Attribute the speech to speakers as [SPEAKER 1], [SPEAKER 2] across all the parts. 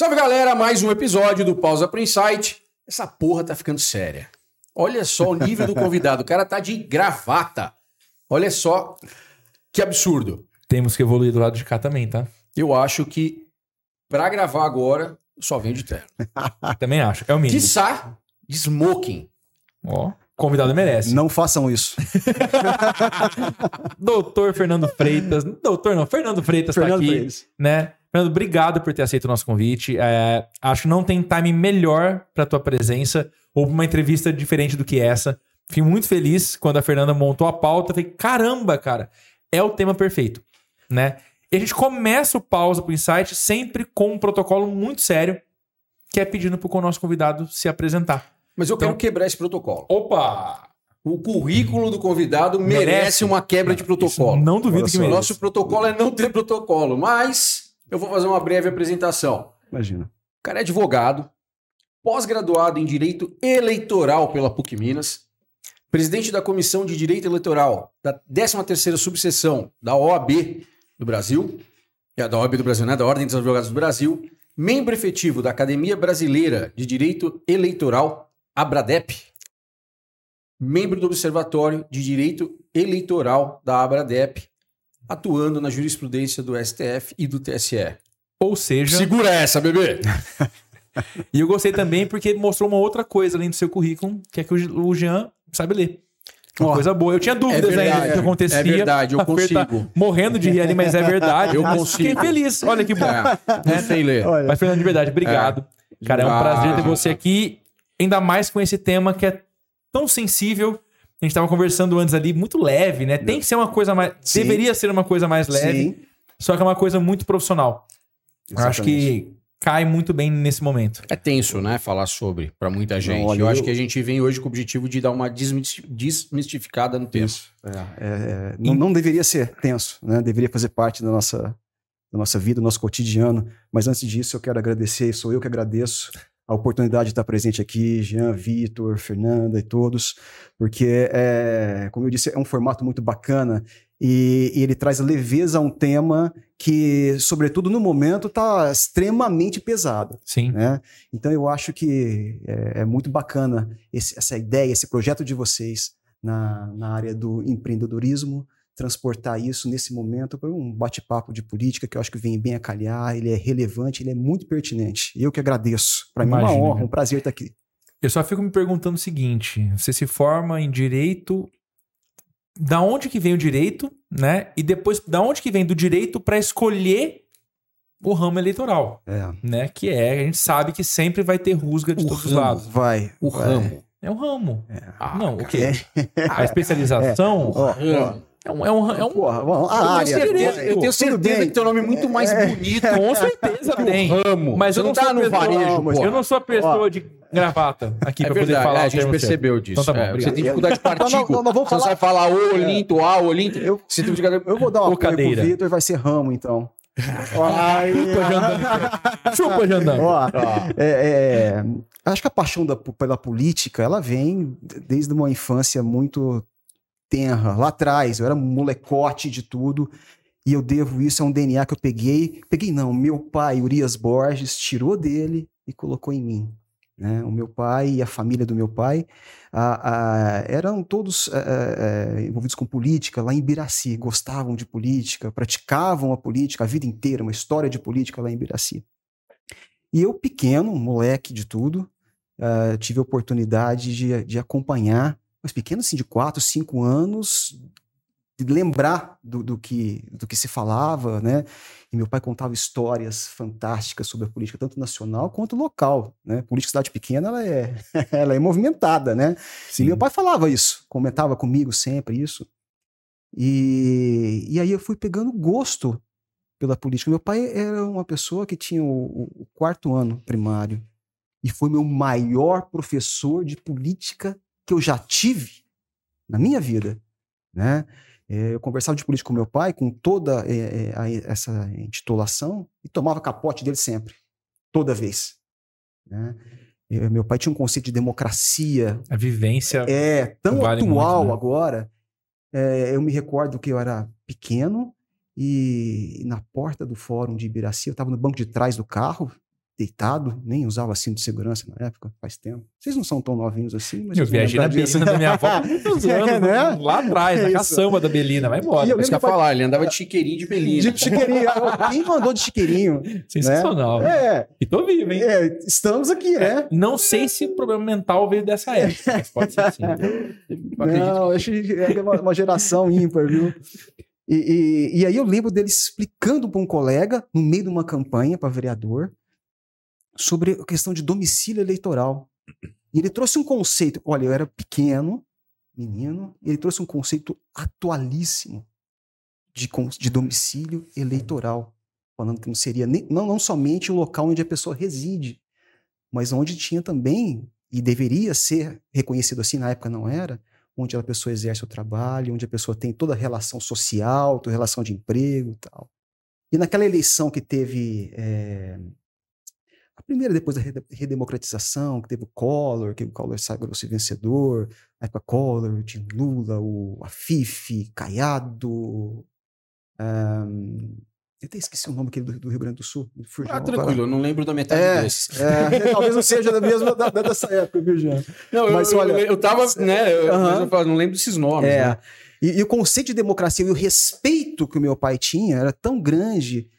[SPEAKER 1] Salve galera, mais um episódio do Pausa pro Insight. Essa porra tá ficando séria. Olha só o nível do convidado, o cara tá de gravata. Olha só que absurdo.
[SPEAKER 2] Temos que evoluir do lado de cá também, tá?
[SPEAKER 1] Eu acho que pra gravar agora, só vem de terno.
[SPEAKER 2] Também acho. É o mínimo.
[SPEAKER 1] Quiçá, de smoking.
[SPEAKER 2] Ó, convidado merece.
[SPEAKER 3] Não façam isso.
[SPEAKER 2] Doutor Fernando Freitas. Doutor não, Fernando Freitas tá
[SPEAKER 3] Fernando
[SPEAKER 2] aqui.
[SPEAKER 3] Freitas.
[SPEAKER 2] Né? Fernando, obrigado por ter aceito o nosso convite. É, acho que não tem time melhor pra tua presença ou pra uma entrevista diferente do que essa. Fiquei muito feliz quando a Fernanda montou a pauta. Falei, caramba, cara, é o tema perfeito, né? E a gente começa o pausa pro insight sempre com um protocolo muito sério, que é pedindo pro nosso convidado se apresentar.
[SPEAKER 1] Mas eu quero
[SPEAKER 2] Então-
[SPEAKER 1] quebrar esse protocolo.
[SPEAKER 2] Opa!
[SPEAKER 1] O currículo do convidado merece,
[SPEAKER 2] Merece.
[SPEAKER 1] uma quebra de protocolo.
[SPEAKER 2] Isso não duvido
[SPEAKER 3] Olha
[SPEAKER 2] que.
[SPEAKER 1] O
[SPEAKER 2] mereça.
[SPEAKER 1] nosso protocolo é não ter protocolo, mas eu vou fazer uma breve apresentação.
[SPEAKER 3] Imagina.
[SPEAKER 1] O cara é advogado, pós-graduado em Direito Eleitoral pela PUC Minas, presidente da Comissão de Direito Eleitoral da 13ª Subseção da OAB do Brasil, é da OAB do Brasil, né? Da Ordem dos Advogados do Brasil, membro efetivo da Academia Brasileira de Direito Eleitoral, ABRADEP, membro do Observatório de Direito Eleitoral da ABRADEP, atuando na jurisprudência do STF e do TSE.
[SPEAKER 2] Ou seja,
[SPEAKER 1] Segura essa, bebê!
[SPEAKER 2] e eu gostei também porque mostrou uma outra coisa além do seu currículo, que é que o Jean sabe ler. Uma
[SPEAKER 3] Ó,
[SPEAKER 2] coisa boa. Eu tinha dúvidas ainda do que acontecia.
[SPEAKER 1] É verdade, eu
[SPEAKER 2] tá
[SPEAKER 1] consigo.
[SPEAKER 2] morrendo de rir ali, mas é verdade.
[SPEAKER 1] Eu consigo.
[SPEAKER 2] Fiquei feliz. Olha que bom.
[SPEAKER 1] É, não sei ler.
[SPEAKER 3] Olha,
[SPEAKER 2] Mas, Fernando, de verdade, obrigado. Cara, é um prazer ter você aqui, ainda mais com esse tema que é tão sensível. A gente tava conversando antes ali, muito leve, né? Tem que ser uma coisa mais.
[SPEAKER 3] Sim.
[SPEAKER 2] Deveria ser uma coisa mais leve,
[SPEAKER 3] sim.
[SPEAKER 2] só que é uma coisa muito profissional. Eu acho que cai muito bem nesse momento.
[SPEAKER 1] É tenso, né? Falar sobre pra muita gente.
[SPEAKER 3] olha,
[SPEAKER 1] eu acho
[SPEAKER 3] eu-
[SPEAKER 1] que a gente vem hoje com o objetivo de dar uma desmisti- desmistificada no tema.
[SPEAKER 3] Isso. É, é, é, não, não deveria ser tenso, né? Deveria fazer parte da nossa, da nossa vida, do nosso cotidiano. Mas antes disso, eu quero agradecer, sou eu que agradeço a oportunidade de estar presente aqui, Jean, Vitor, Fernanda e todos, porque, é, como eu disse, é um formato muito bacana e, e ele traz leveza a um tema que, sobretudo no momento, está extremamente pesado
[SPEAKER 2] Sim.
[SPEAKER 3] né? Então eu acho que é, é muito bacana esse- essa ideia, esse projeto de vocês na, na área do empreendedorismo, transportar isso nesse momento para um bate-papo de política que eu acho que vem bem a calhar, ele é relevante, ele é muito pertinente. Eu que agradeço. Para mim é uma honra, um prazer estar aqui.
[SPEAKER 2] Eu só fico me perguntando o seguinte: você se forma em direito. Da onde que vem o direito, né? E depois, da onde que vem do direito para escolher o ramo eleitoral,
[SPEAKER 3] É,
[SPEAKER 2] né? Que é, a gente sabe que sempre vai ter rusga de
[SPEAKER 1] O
[SPEAKER 2] todos os lados.
[SPEAKER 3] vai.
[SPEAKER 1] O
[SPEAKER 3] vai.
[SPEAKER 1] ramo.
[SPEAKER 2] É um ramo.
[SPEAKER 1] Ah,
[SPEAKER 2] não, o quê? A especialização
[SPEAKER 3] Ó, ó,
[SPEAKER 1] Ramo.
[SPEAKER 2] É um. É um, é um
[SPEAKER 3] porra, bom, a área.
[SPEAKER 1] certeza, eu tenho certeza
[SPEAKER 3] bem.
[SPEAKER 1] que teu nome é muito mais bonito.
[SPEAKER 2] com certeza tem.
[SPEAKER 1] Ramo.
[SPEAKER 2] Mas
[SPEAKER 1] Você
[SPEAKER 2] eu
[SPEAKER 1] não tá
[SPEAKER 2] sou
[SPEAKER 1] no
[SPEAKER 2] pessoa-
[SPEAKER 1] varejo,
[SPEAKER 3] Não.
[SPEAKER 2] Eu não sou a pessoa de gravata aqui
[SPEAKER 1] É
[SPEAKER 2] pra poder
[SPEAKER 1] verdade,
[SPEAKER 2] falar
[SPEAKER 1] é, a gente
[SPEAKER 2] termo certo.
[SPEAKER 1] percebeu disso.
[SPEAKER 2] Então tá bom,
[SPEAKER 1] É, você tem dificuldade com
[SPEAKER 3] Não, não, não, não, vamos
[SPEAKER 1] Você
[SPEAKER 3] falar-
[SPEAKER 1] vai falar o Olinto, A, Olinto.
[SPEAKER 3] Eu-
[SPEAKER 1] Você tem dificuldade
[SPEAKER 3] Eu vou dar uma
[SPEAKER 2] cadeira.
[SPEAKER 3] pro Vitor, vai ser ramo, então.
[SPEAKER 2] Chupa, Jandão.
[SPEAKER 3] Ó, é, é, acho que a paixão da- pela política, ela vem desde uma infância muito tenra. Lá atrás, eu era molecote de tudo. E eu devo isso a um DNA que eu peguei. Peguei não, meu pai, Urias Borges, tirou dele e colocou em mim. né? O meu pai e a família do meu pai ah, ah, eram todos eh, eh, envolvidos com política lá em Biraci, gostavam de política, praticavam a política a vida inteira, uma história de política lá em Biraci. E eu, pequeno, moleque de tudo, tive a oportunidade de, de acompanhar, mas pequeno assim, de 4, 5 anos, de lembrar do, do que, do que se falava, né? E meu pai contava histórias fantásticas sobre a política, tanto nacional quanto local, né? Política cidade pequena, ela é, ela é movimentada, né? E meu pai falava isso, comentava comigo sempre isso. E, e aí eu fui pegando gosto pela política. Meu pai era uma pessoa que tinha o, o quarto ano primário e foi meu maior professor de política que eu já tive na minha vida, né? É, Eu conversava de política com meu pai, com toda é, é, a- essa intitulação, e tomava capote dele sempre, toda vez. Né? É, Meu pai tinha um conceito de democracia
[SPEAKER 2] A vivência.
[SPEAKER 3] é tão
[SPEAKER 2] Vale
[SPEAKER 3] atual
[SPEAKER 2] muito, né?
[SPEAKER 3] agora. É, eu me recordo que eu era pequeno e na porta do fórum de Ibiraci, eu estava no banco de trás do carro, deitado, nem usava cinto de segurança na época, faz tempo. Vocês não são tão novinhos assim, mas
[SPEAKER 2] Eu viajei na
[SPEAKER 3] disso.
[SPEAKER 2] Belina da minha avó muitos
[SPEAKER 3] É,
[SPEAKER 2] anos,
[SPEAKER 3] né?
[SPEAKER 2] lá atrás,
[SPEAKER 3] É
[SPEAKER 2] na caçamba da Belina, vai embora.
[SPEAKER 3] E eu
[SPEAKER 1] que falar, ele andava de chiqueirinho de belina.
[SPEAKER 3] De chiqueirinho. Quem mandou de chiqueirinho?
[SPEAKER 2] Sensacional.
[SPEAKER 3] É,
[SPEAKER 2] E tô vivo, hein?
[SPEAKER 3] é, estamos aqui, né?
[SPEAKER 2] Não sei se o problema mental veio dessa época, mas pode ser sim. Eu
[SPEAKER 3] Não, achei que é uma, uma geração ímpar, viu? E, e, e aí eu lembro dele explicando para um colega, no meio de uma campanha para vereador, sobre a questão de domicílio eleitoral. E ele trouxe um conceito. Olha, eu era pequeno, menino, e ele trouxe um conceito atualíssimo de, de domicílio eleitoral. Falando que não seria nem, não, não somente o local onde a pessoa reside, mas onde tinha também, e deveria ser reconhecido assim, na época não era, onde a pessoa exerce o trabalho, onde a pessoa tem toda a relação social, toda a relação de emprego e tal. E naquela eleição que teve eh, a primeira depois da rede- redemocratização, que teve o Collor, que o Collor sagrou-se vencedor, na época Collor, tinha Lula, o Afif, Caiado, ahn, eu até esqueci o nome aquele do, do Rio Grande do Sul. fugiu
[SPEAKER 1] Ah, tranquilo, eu não lembro da metade
[SPEAKER 3] É,
[SPEAKER 1] desses.
[SPEAKER 3] é, talvez não seja da mesma da- da- dessa época, viu, Jean?
[SPEAKER 1] Não, eu,
[SPEAKER 3] Mas
[SPEAKER 1] eu-
[SPEAKER 3] olha-
[SPEAKER 1] eu, tava, né, eu,
[SPEAKER 3] Aham.
[SPEAKER 1] mas eu não lembro desses nomes.
[SPEAKER 3] É.
[SPEAKER 1] né?
[SPEAKER 3] E, e o conceito de democracia e o respeito que o meu pai tinha era tão grande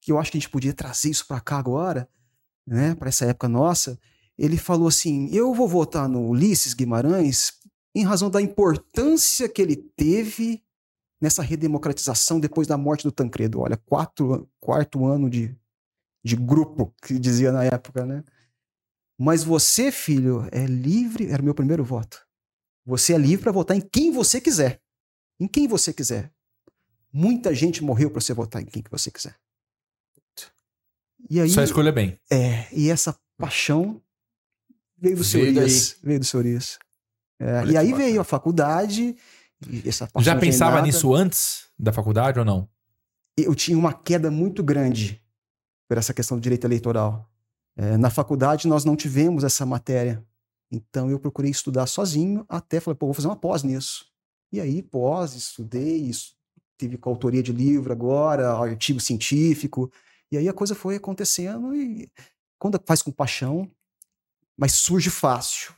[SPEAKER 3] que eu acho que a gente podia trazer isso para cá agora, né, para essa época nossa. Ele falou assim: eu vou votar no Ulisses Guimarães em razão da importância que ele teve nessa redemocratização depois da morte do Tancredo. Olha, quatro, quarto ano de, de grupo, que dizia na época, né? Mas você, filho, é livre. Era o meu primeiro voto. Você é livre para votar em quem você quiser. Em quem você quiser. Muita gente morreu para você votar em quem que você quiser. E aí,
[SPEAKER 2] Só escolha bem.
[SPEAKER 3] é, e essa paixão veio do seu. Urias. Veio do seu Urias. É, e aí
[SPEAKER 1] que
[SPEAKER 3] veio a faculdade.
[SPEAKER 2] Já pensava
[SPEAKER 3] agendada.
[SPEAKER 2] nisso antes da faculdade ou não?
[SPEAKER 3] eu tinha uma queda muito grande por essa questão do direito eleitoral. É, na faculdade nós não tivemos essa matéria. Então eu procurei estudar sozinho até falei, pô, vou fazer uma pós nisso. E aí, pós, estudei, isso, tive coautoria de livro agora, artigo científico. E aí a coisa foi acontecendo e quando faz com paixão, mas surge fácil,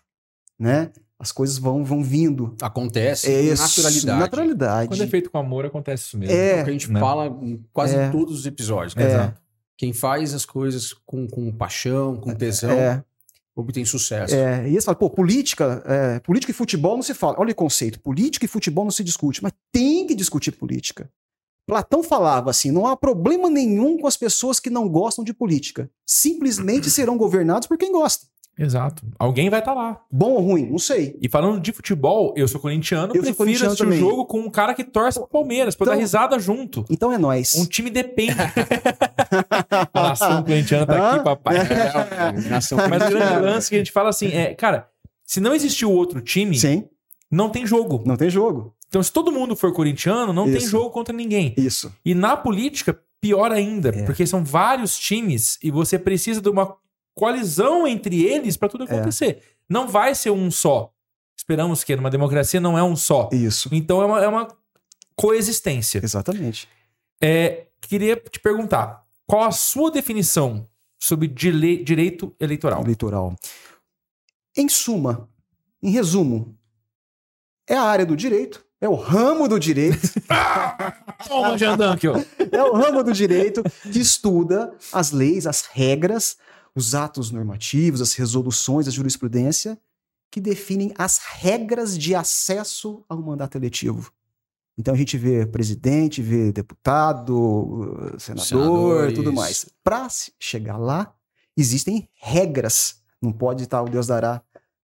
[SPEAKER 3] né? As coisas vão, vão vindo.
[SPEAKER 1] Acontece
[SPEAKER 3] É
[SPEAKER 1] com
[SPEAKER 3] isso,
[SPEAKER 1] naturalidade.
[SPEAKER 3] Naturalidade.
[SPEAKER 2] Quando é feito com amor, acontece isso mesmo.
[SPEAKER 3] É,
[SPEAKER 1] É o que a gente
[SPEAKER 2] né?
[SPEAKER 1] fala em quase
[SPEAKER 3] É.
[SPEAKER 1] todos os episódios.
[SPEAKER 3] É.
[SPEAKER 1] Exato. Quem faz as coisas com, com paixão, com tesão,
[SPEAKER 3] É.
[SPEAKER 1] obtém sucesso.
[SPEAKER 3] É, e eles falam, pô, política, é, política e futebol não se fala. Olha o conceito, política e futebol não se discute, mas tem que discutir política. Platão falava assim: não há problema nenhum com as pessoas que não gostam de política. Simplesmente serão governados por quem gosta.
[SPEAKER 2] Exato. Alguém vai estar lá.
[SPEAKER 3] Bom ou ruim, não sei.
[SPEAKER 2] E falando de futebol, eu sou corintiano,
[SPEAKER 3] Eu
[SPEAKER 2] prefiro
[SPEAKER 3] corintiano
[SPEAKER 2] assistir o
[SPEAKER 3] também.
[SPEAKER 2] jogo com um cara que torce pro Palmeiras, pra
[SPEAKER 3] Então-
[SPEAKER 2] dar risada junto.
[SPEAKER 3] Então é nós.
[SPEAKER 2] Um time depende. a nação corintiana tá aqui, papai.
[SPEAKER 1] É, nação
[SPEAKER 2] Mas o grande lance que a gente fala assim é, cara, se não existiu outro time,
[SPEAKER 3] Sim,
[SPEAKER 2] não tem jogo.
[SPEAKER 3] não tem jogo.
[SPEAKER 2] Então, se todo mundo for corintiano, não tem
[SPEAKER 3] Isso.
[SPEAKER 2] jogo contra ninguém.
[SPEAKER 3] Isso.
[SPEAKER 2] E na política, pior ainda,
[SPEAKER 3] É.
[SPEAKER 2] porque são vários times e você precisa de uma coalizão entre eles para
[SPEAKER 3] É.
[SPEAKER 2] tudo acontecer. Não vai ser um só. Esperamos que numa democracia não é um só.
[SPEAKER 3] Isso.
[SPEAKER 2] Então é uma, é uma coexistência.
[SPEAKER 3] Exatamente.
[SPEAKER 2] É, queria te perguntar, qual a sua definição sobre dile- direito eleitoral?
[SPEAKER 3] Eleitoral. Em suma, em resumo, é a área do direito, é o ramo do direito. É o ramo do direito que estuda as leis, as regras, os atos normativos, as resoluções, a jurisprudência, que definem as regras de acesso ao mandato eletivo. Então a gente vê presidente, vê deputado, senador,
[SPEAKER 1] Senadores.
[SPEAKER 3] tudo mais. Para chegar lá, existem regras. Não pode estar o Deus dará.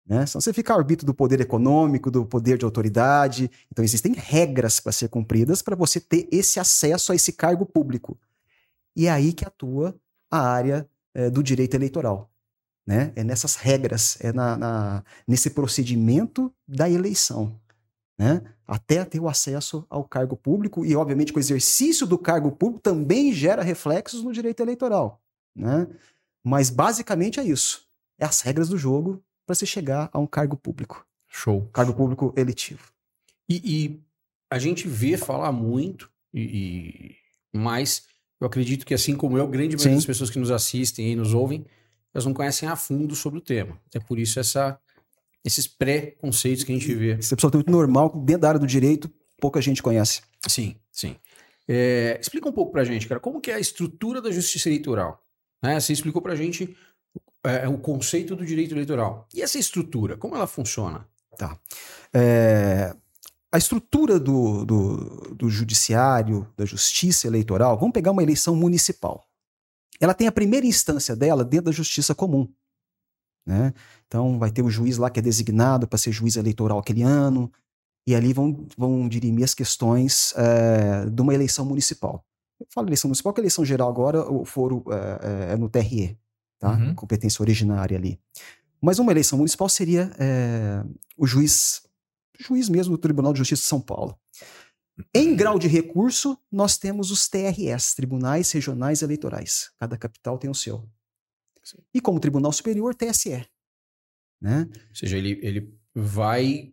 [SPEAKER 3] Né? Senão você fica arbítrio do poder econômico, do poder de autoridade. Então existem regras para ser cumpridas para você ter esse acesso a esse cargo público. E é aí que atua a área eh, do direito eleitoral. Né? É nessas regras, é na, na- nesse procedimento da eleição. Né? Até ter o acesso ao cargo público, e obviamente que o exercício do cargo público também gera reflexos no direito eleitoral. Né? Mas basicamente é isso. É as regras do jogo para se chegar a um cargo público.
[SPEAKER 2] Show.
[SPEAKER 3] Cargo público eletivo.
[SPEAKER 1] E, e a gente vê falar muito, e, e- mas eu acredito que assim como eu, grande maioria
[SPEAKER 3] Sim.
[SPEAKER 1] das pessoas que nos assistem e nos ouvem, elas não conhecem a fundo sobre o tema. É por isso essa, esses pré-conceitos que a gente vê.
[SPEAKER 3] Isso é absolutamente normal, dentro da área do direito, pouca gente conhece.
[SPEAKER 1] Sim, sim. É, explica um pouco pra gente, cara, como que é a estrutura da justiça eleitoral? Né? Você explicou pra gente é, o conceito do direito eleitoral. E essa estrutura, como ela funciona?
[SPEAKER 3] Tá. É, a estrutura do, do, do judiciário, da justiça eleitoral, vamos pegar uma eleição municipal. Ela tem a primeira instância dela dentro da justiça comum. Né? Então, vai ter o juiz lá que é designado para ser juiz eleitoral aquele ano, e ali vão, vão dirimir as questões é, de uma eleição municipal. Eu falo eleição municipal, que a eleição geral agora, o foro é, é no TRE, tá?
[SPEAKER 2] Uhum.
[SPEAKER 3] Competência originária ali. Mas uma eleição municipal seria é, o juiz, juiz mesmo do Tribunal de Justiça de São Paulo. Em grau de recurso, nós temos os TRS, Tribunais Regionais Eleitorais. Cada capital tem o seu. E como Tribunal Superior, TSE. Né?
[SPEAKER 1] Ou seja, ele, ele vai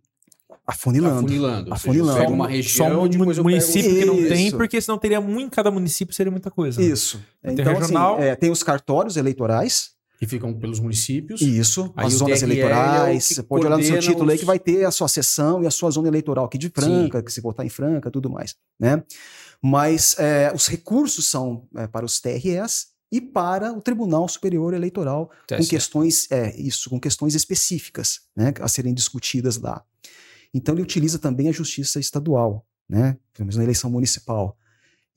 [SPEAKER 3] Afunilando.
[SPEAKER 1] afunilando. Seja,
[SPEAKER 3] Afunilando.
[SPEAKER 1] uma
[SPEAKER 2] Só
[SPEAKER 1] região,
[SPEAKER 2] um
[SPEAKER 1] depois eu
[SPEAKER 2] município
[SPEAKER 1] pego...
[SPEAKER 2] que não tem,
[SPEAKER 3] Isso.
[SPEAKER 2] porque senão teria muito, cada município seria muita coisa. né?
[SPEAKER 3] Isso.
[SPEAKER 2] Tem
[SPEAKER 3] Então,
[SPEAKER 2] regional.
[SPEAKER 3] assim, é, tem os cartórios eleitorais.
[SPEAKER 1] Que ficam pelos municípios.
[SPEAKER 3] Isso,
[SPEAKER 1] Aí
[SPEAKER 3] as zonas
[SPEAKER 1] TRE é
[SPEAKER 3] eleitorais.
[SPEAKER 1] que
[SPEAKER 3] Você pode olhar no seu título aí
[SPEAKER 1] os-
[SPEAKER 3] que vai ter a sua sessão e a sua zona eleitoral aqui de Franca, que se votar em Franca, tudo mais. Né? Mas é, os recursos são é, para os TRS e para o Tribunal Superior Eleitoral com
[SPEAKER 1] TSE.
[SPEAKER 3] questões, é, isso, com questões específicas, né, a serem discutidas lá. Então ele utiliza também a justiça estadual, né, pelo menos na eleição municipal.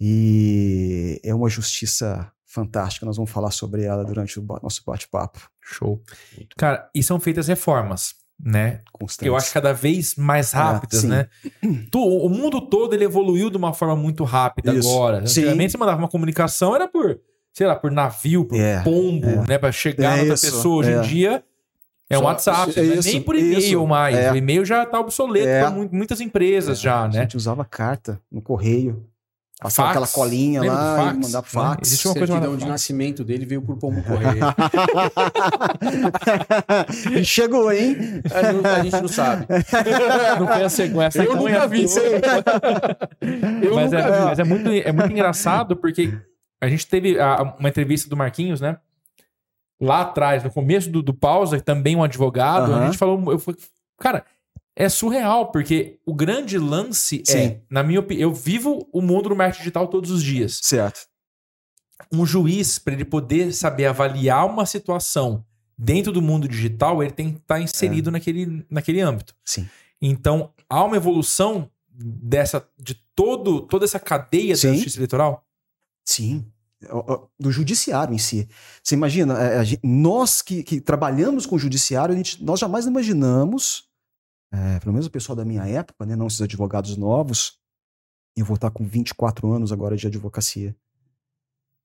[SPEAKER 3] E é uma justiça fantástica, nós vamos falar sobre ela durante o nosso bate-papo.
[SPEAKER 2] Show. Cara, e são feitas reformas, né?
[SPEAKER 3] Constantes.
[SPEAKER 2] Eu acho cada vez mais rápidas,
[SPEAKER 3] sim.
[SPEAKER 2] né? O mundo todo ele evoluiu de uma forma muito rápida
[SPEAKER 3] Isso.
[SPEAKER 2] agora.
[SPEAKER 3] Sim.
[SPEAKER 2] Antigamente você mandava uma comunicação, era por, sei lá, por navio, por
[SPEAKER 3] É,
[SPEAKER 2] pombo,
[SPEAKER 3] é.
[SPEAKER 2] né? Pra chegar
[SPEAKER 3] É
[SPEAKER 2] na outra
[SPEAKER 3] isso,
[SPEAKER 2] pessoa. Hoje
[SPEAKER 3] é.
[SPEAKER 2] em dia é um
[SPEAKER 1] Só-
[SPEAKER 2] WhatsApp,
[SPEAKER 3] é
[SPEAKER 2] não é
[SPEAKER 3] isso,
[SPEAKER 2] nem por e-mail
[SPEAKER 3] isso.
[SPEAKER 2] mais.
[SPEAKER 3] É.
[SPEAKER 2] O e-mail já tá obsoleto
[SPEAKER 3] É.
[SPEAKER 2] para muitas empresas já,
[SPEAKER 3] A
[SPEAKER 2] né?
[SPEAKER 3] gente usava carta no correio. Passava
[SPEAKER 2] Fax.
[SPEAKER 3] aquela colinha lá
[SPEAKER 2] fax,
[SPEAKER 3] e mandava
[SPEAKER 2] né?
[SPEAKER 3] fax.
[SPEAKER 2] Existe uma coisa
[SPEAKER 1] certidão
[SPEAKER 2] chamada
[SPEAKER 1] de nascimento dele veio por pombo correio.
[SPEAKER 3] e chegou, hein?
[SPEAKER 1] a, gente, a gente não sabe.
[SPEAKER 2] Não foi essa, com essa
[SPEAKER 1] Eu nunca vi isso aí. Eu
[SPEAKER 2] mas,
[SPEAKER 1] nunca
[SPEAKER 2] é,
[SPEAKER 1] vi.
[SPEAKER 2] mas é muito, é muito engraçado porque a gente teve a- uma entrevista do Marquinhos, né? Lá atrás, no começo do, do pausa, também um advogado, a
[SPEAKER 3] Aham.
[SPEAKER 2] gente falou, eu falei, cara, é surreal, porque o grande lance é,
[SPEAKER 3] Sim.
[SPEAKER 2] na minha opinião, eu vivo o mundo do marketing digital todos os dias.
[SPEAKER 3] Certo.
[SPEAKER 2] Um juiz, para ele poder saber avaliar uma situação dentro do mundo digital, ele tem que estar inserido naquele, naquele âmbito.
[SPEAKER 3] Sim.
[SPEAKER 2] Então, há uma evolução dessa de todo toda essa cadeia da
[SPEAKER 3] Sim.
[SPEAKER 2] justiça eleitoral?
[SPEAKER 3] Sim. Do judiciário em si. Você imagina, é, gente- nós que, que trabalhamos com o judiciário, gente- nós jamais imaginamos, é, pelo menos o pessoal da minha época, né, não esses advogados novos, eu vou estar com 24 anos agora de advocacia.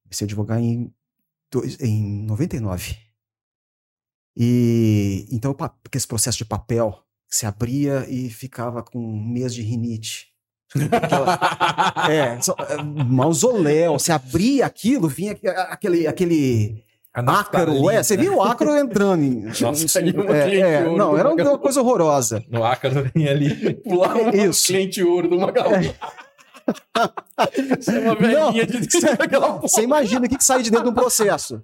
[SPEAKER 3] Comecei a advogar em, em 99. E então, aquele processo de papel, se abria e ficava com um mês de rinite. Aquela- é, só- é, mausoléu. Você abria aquilo, vinha aque- aquele, aquele ácaro. É, você via o ácaro entrando. Em,
[SPEAKER 1] Nossa, ali uma
[SPEAKER 3] é,
[SPEAKER 1] cliente
[SPEAKER 3] é,
[SPEAKER 1] ouro
[SPEAKER 3] não, era uma coisa horrorosa.
[SPEAKER 2] No ácaro vem ali.
[SPEAKER 1] Pular um
[SPEAKER 3] Isso.
[SPEAKER 1] cliente ouro do Magalu. Você é uma
[SPEAKER 3] Não,
[SPEAKER 1] de dentro daquela porra.
[SPEAKER 3] Você imagina o que, que sai de dentro de um processo.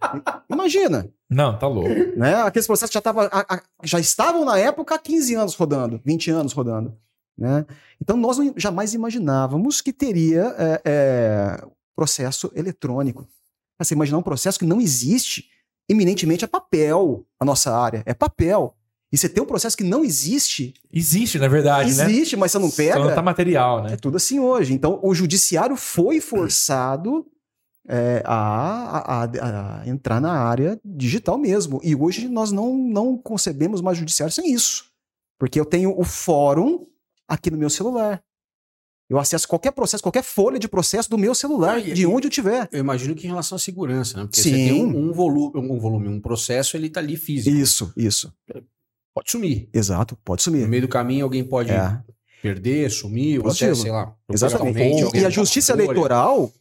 [SPEAKER 3] Imagina.
[SPEAKER 2] Não, tá louco.
[SPEAKER 3] Né? Aqueles processos já, tava, a- a- já estavam na época há 15 anos rodando, 20 anos rodando. Né? Então nós jamais imaginávamos que teria é, é, processo eletrônico. Você imaginar um processo que não existe, eminentemente é papel a nossa área, é papel. E você tem um processo que não existe,
[SPEAKER 2] Existe, na verdade, né?
[SPEAKER 3] existe, mas você não
[SPEAKER 2] Só
[SPEAKER 3] pega.
[SPEAKER 2] não tá material,
[SPEAKER 3] É
[SPEAKER 2] né?
[SPEAKER 3] tudo assim hoje. Então, o judiciário foi forçado é, a, a- a- a entrar na área digital mesmo. E hoje nós não, não concebemos mais judiciário sem isso. Porque eu tenho o fórum aqui no meu celular. Eu acesso qualquer processo, qualquer folha de processo do meu celular,
[SPEAKER 1] Ah,
[SPEAKER 3] de onde eu tiver.
[SPEAKER 1] Eu imagino que em relação à segurança, né? Porque
[SPEAKER 3] Sim.
[SPEAKER 1] você tem um, um volume, um volume, um processo, ele tá ali físico.
[SPEAKER 3] Isso, isso.
[SPEAKER 1] Pode sumir.
[SPEAKER 3] Exato, pode
[SPEAKER 1] No
[SPEAKER 3] sumir.
[SPEAKER 1] meio do caminho alguém pode
[SPEAKER 3] É,
[SPEAKER 1] perder, sumir, ou até,
[SPEAKER 3] Positivo.
[SPEAKER 1] sei lá.
[SPEAKER 3] exatamente. E- E, a
[SPEAKER 1] uma
[SPEAKER 3] justiça
[SPEAKER 1] folha.
[SPEAKER 3] eleitoral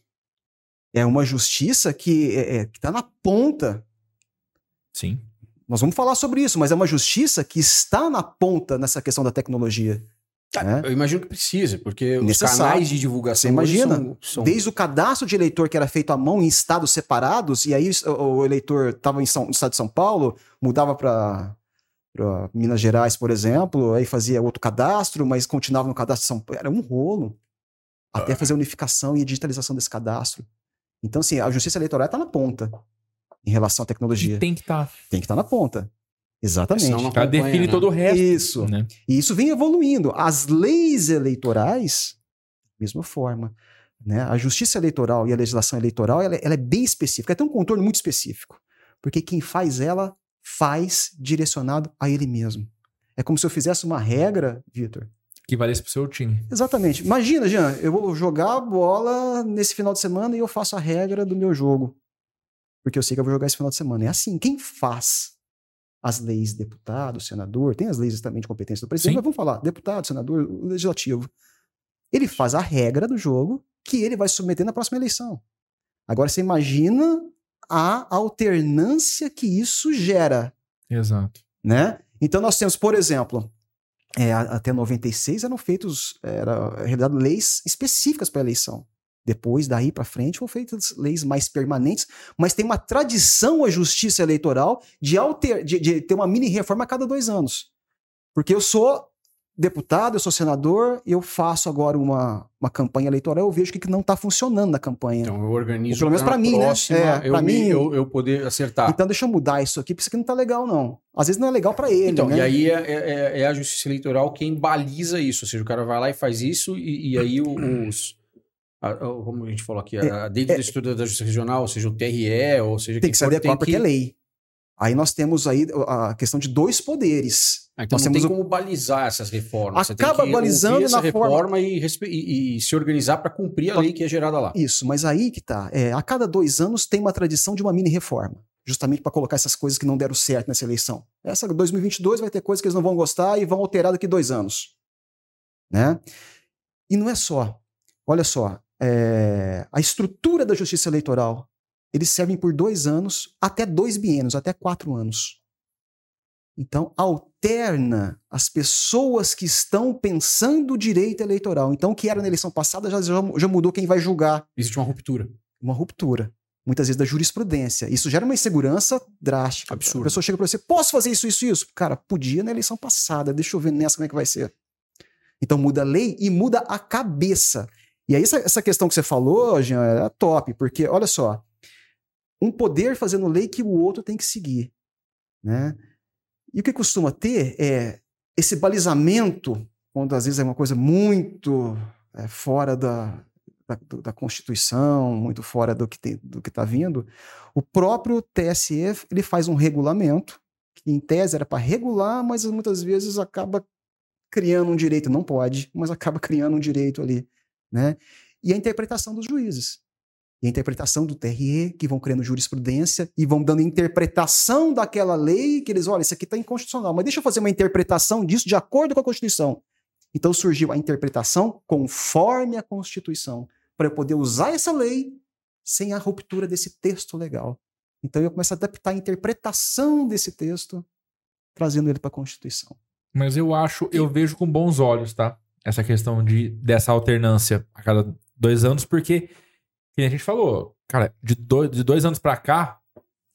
[SPEAKER 3] é uma justiça que é, é, que está na ponta
[SPEAKER 2] Sim.
[SPEAKER 3] Nós vamos falar sobre isso, mas é uma justiça que está na ponta nessa questão da tecnologia. Né?
[SPEAKER 1] Eu imagino que precisa, porque os
[SPEAKER 3] Necessário.
[SPEAKER 1] canais de divulgação
[SPEAKER 3] Você imagina?
[SPEAKER 1] são, são-
[SPEAKER 3] Desde o cadastro de eleitor que era feito à mão em estados separados, e aí o, o eleitor estava no estado de São Paulo, mudava para Minas Gerais, por exemplo, aí fazia outro cadastro, mas continuava no cadastro de São Paulo. Era um rolo. Até fazer a unificação e a digitalização desse cadastro. Então, assim, a justiça eleitoral está na ponta em relação à tecnologia.
[SPEAKER 2] E tem que estar.
[SPEAKER 3] Tem que estar na ponta. Exatamente.
[SPEAKER 1] Senão não
[SPEAKER 2] Ela
[SPEAKER 1] acompanha,
[SPEAKER 2] define
[SPEAKER 1] né?
[SPEAKER 2] todo o resto.
[SPEAKER 3] Isso.
[SPEAKER 2] né?
[SPEAKER 3] E isso vem evoluindo. As leis eleitorais, mesma forma. Né? A justiça eleitoral e a legislação eleitoral ela, ela é bem específica, ela tem um contorno muito específico. Porque quem faz ela faz direcionado a ele mesmo. É como se eu fizesse uma regra, Vitor.
[SPEAKER 2] Que valesse pro seu time.
[SPEAKER 3] Exatamente. Imagina, Jean, eu vou jogar a bola nesse final de semana e eu faço a regra do meu jogo. Porque eu sei que eu vou jogar esse final de semana. É assim. Quem faz as leis, deputado, senador, tem as leis também de competência do presidente,
[SPEAKER 2] Sim.
[SPEAKER 3] mas vamos falar, deputado, senador, legislativo. Ele faz a regra do jogo que ele vai submeter na próxima eleição. Agora você imagina a alternância que isso gera,
[SPEAKER 2] Exato.
[SPEAKER 3] né? Então nós temos, por exemplo, é, até 96 eram feitos, era realidade leis específicas para a eleição. Depois, daí para frente, foram feitas leis mais permanentes, mas tem uma tradição a justiça eleitoral de, alter, de, de ter uma mini reforma a cada dois anos. Porque eu sou deputado, eu sou senador, eu faço agora uma, uma campanha eleitoral, eu vejo o que, que não está funcionando na campanha.
[SPEAKER 1] Então eu organizo.
[SPEAKER 3] Pelo menos
[SPEAKER 1] pra
[SPEAKER 3] mim, né?
[SPEAKER 1] próxima,
[SPEAKER 3] É,
[SPEAKER 1] eu,
[SPEAKER 3] pra
[SPEAKER 1] me-
[SPEAKER 3] mim-
[SPEAKER 1] eu, eu poder acertar.
[SPEAKER 3] Então deixa eu mudar isso aqui, porque isso aqui não tá legal, não. Às vezes não é legal para ele,
[SPEAKER 1] Então,
[SPEAKER 3] né?
[SPEAKER 1] e aí é, é- é a justiça eleitoral quem baliza isso. Ou seja, o cara vai lá e faz isso, e, e aí os. A- a- como a gente falou aqui, a, dentro da estrutura da justiça regional, ou seja, o TRE, ou seja,
[SPEAKER 3] É, tem que
[SPEAKER 1] for,
[SPEAKER 3] se adequar porque
[SPEAKER 1] que-
[SPEAKER 3] é lei. Aí nós temos aí a questão de dois poderes.
[SPEAKER 1] Ah, Então
[SPEAKER 3] Nós
[SPEAKER 1] não tem
[SPEAKER 3] temos o-
[SPEAKER 1] como balizar essas reformas.
[SPEAKER 3] Acaba
[SPEAKER 1] tem que
[SPEAKER 3] balizando na forma-
[SPEAKER 1] reforma e, respe- e- e se organizar para cumprir a lei que é gerada lá.
[SPEAKER 3] Isso, mas aí que tá. É, a cada dois anos tem uma tradição de uma mini reforma. Justamente para colocar essas coisas que não deram certo nessa eleição. Essa 2022 vai ter coisas que eles não vão gostar e vão alterar daqui dois anos. Né? E não é só. Olha só. É, a estrutura da justiça eleitoral, eles servem por dois anos, até dois biênios, até quatro anos. Então, alterna as pessoas que estão pensando o direito eleitoral. Então, o que era na eleição passada já, já, já mudou quem vai julgar.
[SPEAKER 1] Existe uma ruptura.
[SPEAKER 3] Uma ruptura. Muitas vezes da jurisprudência. Isso gera uma insegurança drástica.
[SPEAKER 1] Absurdo.
[SPEAKER 3] A pessoa chega para você: posso fazer isso, isso, isso? Cara, podia na eleição passada. Deixa eu ver nessa como é que vai ser. Então muda a lei e muda a cabeça. E aí, essa, essa questão que você falou, Jean, é top, porque olha só: um poder fazendo lei que o outro tem que seguir. Né? E o que costuma ter é esse balizamento, quando às vezes é uma coisa muito é, fora da, da, da Constituição, muito fora do que tem- do que está vindo, o próprio TSE ele faz um regulamento, que em tese era para regular, mas muitas vezes acaba criando um direito, não pode, mas acaba criando um direito ali. Né? E a interpretação dos juízes. E a interpretação do TRE, que vão criando jurisprudência e vão dando interpretação daquela lei, que eles, olha, isso aqui está inconstitucional, mas deixa eu fazer uma interpretação disso de acordo com a Constituição. Então surgiu a interpretação conforme a Constituição, para eu poder usar essa lei sem a ruptura desse texto legal. Então eu começo a adaptar a interpretação desse texto, trazendo ele para a Constituição.
[SPEAKER 2] Mas eu acho, eu vejo com bons olhos, tá? Essa questão de, dessa alternância a cada dois anos, porque, a gente falou, cara, de dois, de dois anos pra cá,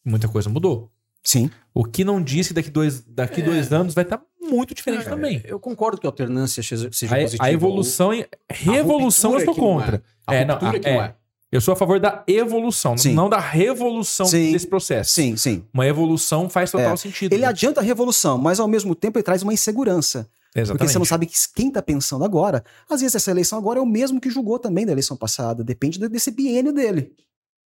[SPEAKER 2] muita coisa mudou.
[SPEAKER 3] Sim.
[SPEAKER 2] O que não disse que daqui dois, daqui
[SPEAKER 1] É.
[SPEAKER 2] dois anos vai estar muito diferente
[SPEAKER 1] Cara,
[SPEAKER 2] também.
[SPEAKER 1] Eu concordo que a alternância seja,
[SPEAKER 2] A,
[SPEAKER 1] positiva.
[SPEAKER 2] a evolução e
[SPEAKER 1] A
[SPEAKER 2] revolução eu
[SPEAKER 1] é.
[SPEAKER 2] contra.
[SPEAKER 1] A
[SPEAKER 2] É, não, a-
[SPEAKER 1] que não
[SPEAKER 2] é.
[SPEAKER 1] é.
[SPEAKER 2] Eu sou a favor da evolução,
[SPEAKER 3] Sim.
[SPEAKER 2] não da revolução
[SPEAKER 3] Sim.
[SPEAKER 2] desse processo.
[SPEAKER 3] Sim, sim.
[SPEAKER 2] Uma evolução faz total
[SPEAKER 3] É.
[SPEAKER 2] sentido.
[SPEAKER 3] Ele adianta a revolução, mas ao mesmo tempo ele traz uma insegurança.
[SPEAKER 2] Exatamente.
[SPEAKER 3] Porque você não sabe que- quem está pensando agora. Às vezes essa eleição agora é o mesmo que julgou também da eleição passada. Depende de- desse biênio dele.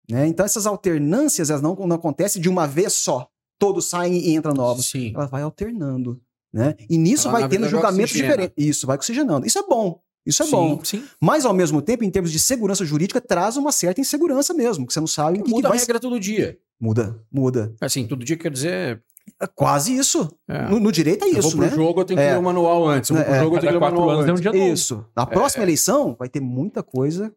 [SPEAKER 3] Né? Então essas alternâncias elas não, não acontecem de uma vez só. Todos saem e entram novos.
[SPEAKER 1] Sim.
[SPEAKER 3] Ela vai alternando. Né? E nisso
[SPEAKER 1] Ela,
[SPEAKER 3] vai tendo
[SPEAKER 1] vai
[SPEAKER 3] julgamentos
[SPEAKER 1] oxigena.
[SPEAKER 3] diferentes. Isso, vai oxigenando. Isso é bom. Isso é
[SPEAKER 1] Sim,
[SPEAKER 3] bom.
[SPEAKER 2] Sim.
[SPEAKER 3] Mas ao mesmo tempo, em termos de segurança jurídica, traz uma certa insegurança mesmo. Que você não sabe o que,
[SPEAKER 1] Muda a
[SPEAKER 3] vai
[SPEAKER 1] regra todo dia.
[SPEAKER 3] Muda, muda.
[SPEAKER 1] Assim, todo dia quer dizer.
[SPEAKER 3] É quase isso.
[SPEAKER 1] É.
[SPEAKER 3] No, no direito é
[SPEAKER 1] eu vou
[SPEAKER 3] isso,
[SPEAKER 1] pro
[SPEAKER 3] né?
[SPEAKER 1] jogo, eu tenho que
[SPEAKER 3] É.
[SPEAKER 1] ler o manual antes. Eu vou pro
[SPEAKER 3] É.
[SPEAKER 1] jogo, eu tenho que ler o
[SPEAKER 2] quatro
[SPEAKER 1] manual
[SPEAKER 2] anos é um
[SPEAKER 1] antes.
[SPEAKER 2] dia novo.
[SPEAKER 3] Isso. Na próxima eleição vai ter muita coisa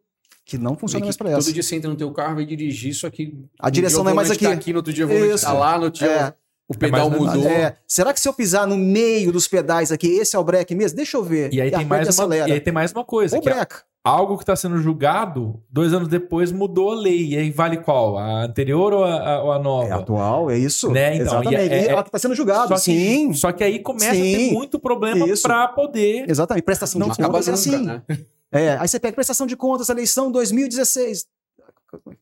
[SPEAKER 3] que não funciona mais
[SPEAKER 1] Que
[SPEAKER 3] para essa.
[SPEAKER 1] Todo dia você entra no teu carro e vai dirigir isso aqui.
[SPEAKER 3] A direção
[SPEAKER 1] Um dia
[SPEAKER 3] não é
[SPEAKER 1] o
[SPEAKER 3] mais aqui.
[SPEAKER 1] tá aqui, no outro dia o volante
[SPEAKER 3] Isso.
[SPEAKER 1] tá lá, no outro dia...
[SPEAKER 3] É.
[SPEAKER 1] O pedal
[SPEAKER 2] mais
[SPEAKER 1] mudou.
[SPEAKER 3] É, será que se eu pisar no meio dos pedais aqui, esse é o break mesmo? Deixa eu ver.
[SPEAKER 2] E aí, tem
[SPEAKER 3] aperta
[SPEAKER 2] mais uma,
[SPEAKER 3] acelera.
[SPEAKER 2] e aí tem mais uma coisa,
[SPEAKER 3] Ou
[SPEAKER 2] que é
[SPEAKER 3] break.
[SPEAKER 2] Algo que está sendo julgado, dois anos depois mudou a lei. E aí vale qual? A anterior ou a, a- ou a nova?
[SPEAKER 3] É atual, é isso?
[SPEAKER 2] Né, então,
[SPEAKER 3] Exatamente.
[SPEAKER 2] é-
[SPEAKER 3] E ela está sendo julgada,
[SPEAKER 2] Só que,
[SPEAKER 3] sim.
[SPEAKER 2] só que aí começa a ter
[SPEAKER 3] Sim.
[SPEAKER 2] muito problema para poder.
[SPEAKER 3] Exatamente. Prestação
[SPEAKER 1] Não
[SPEAKER 3] de contas é assim.
[SPEAKER 1] né?
[SPEAKER 3] É, aí você pega prestação de contas, eleição 2016.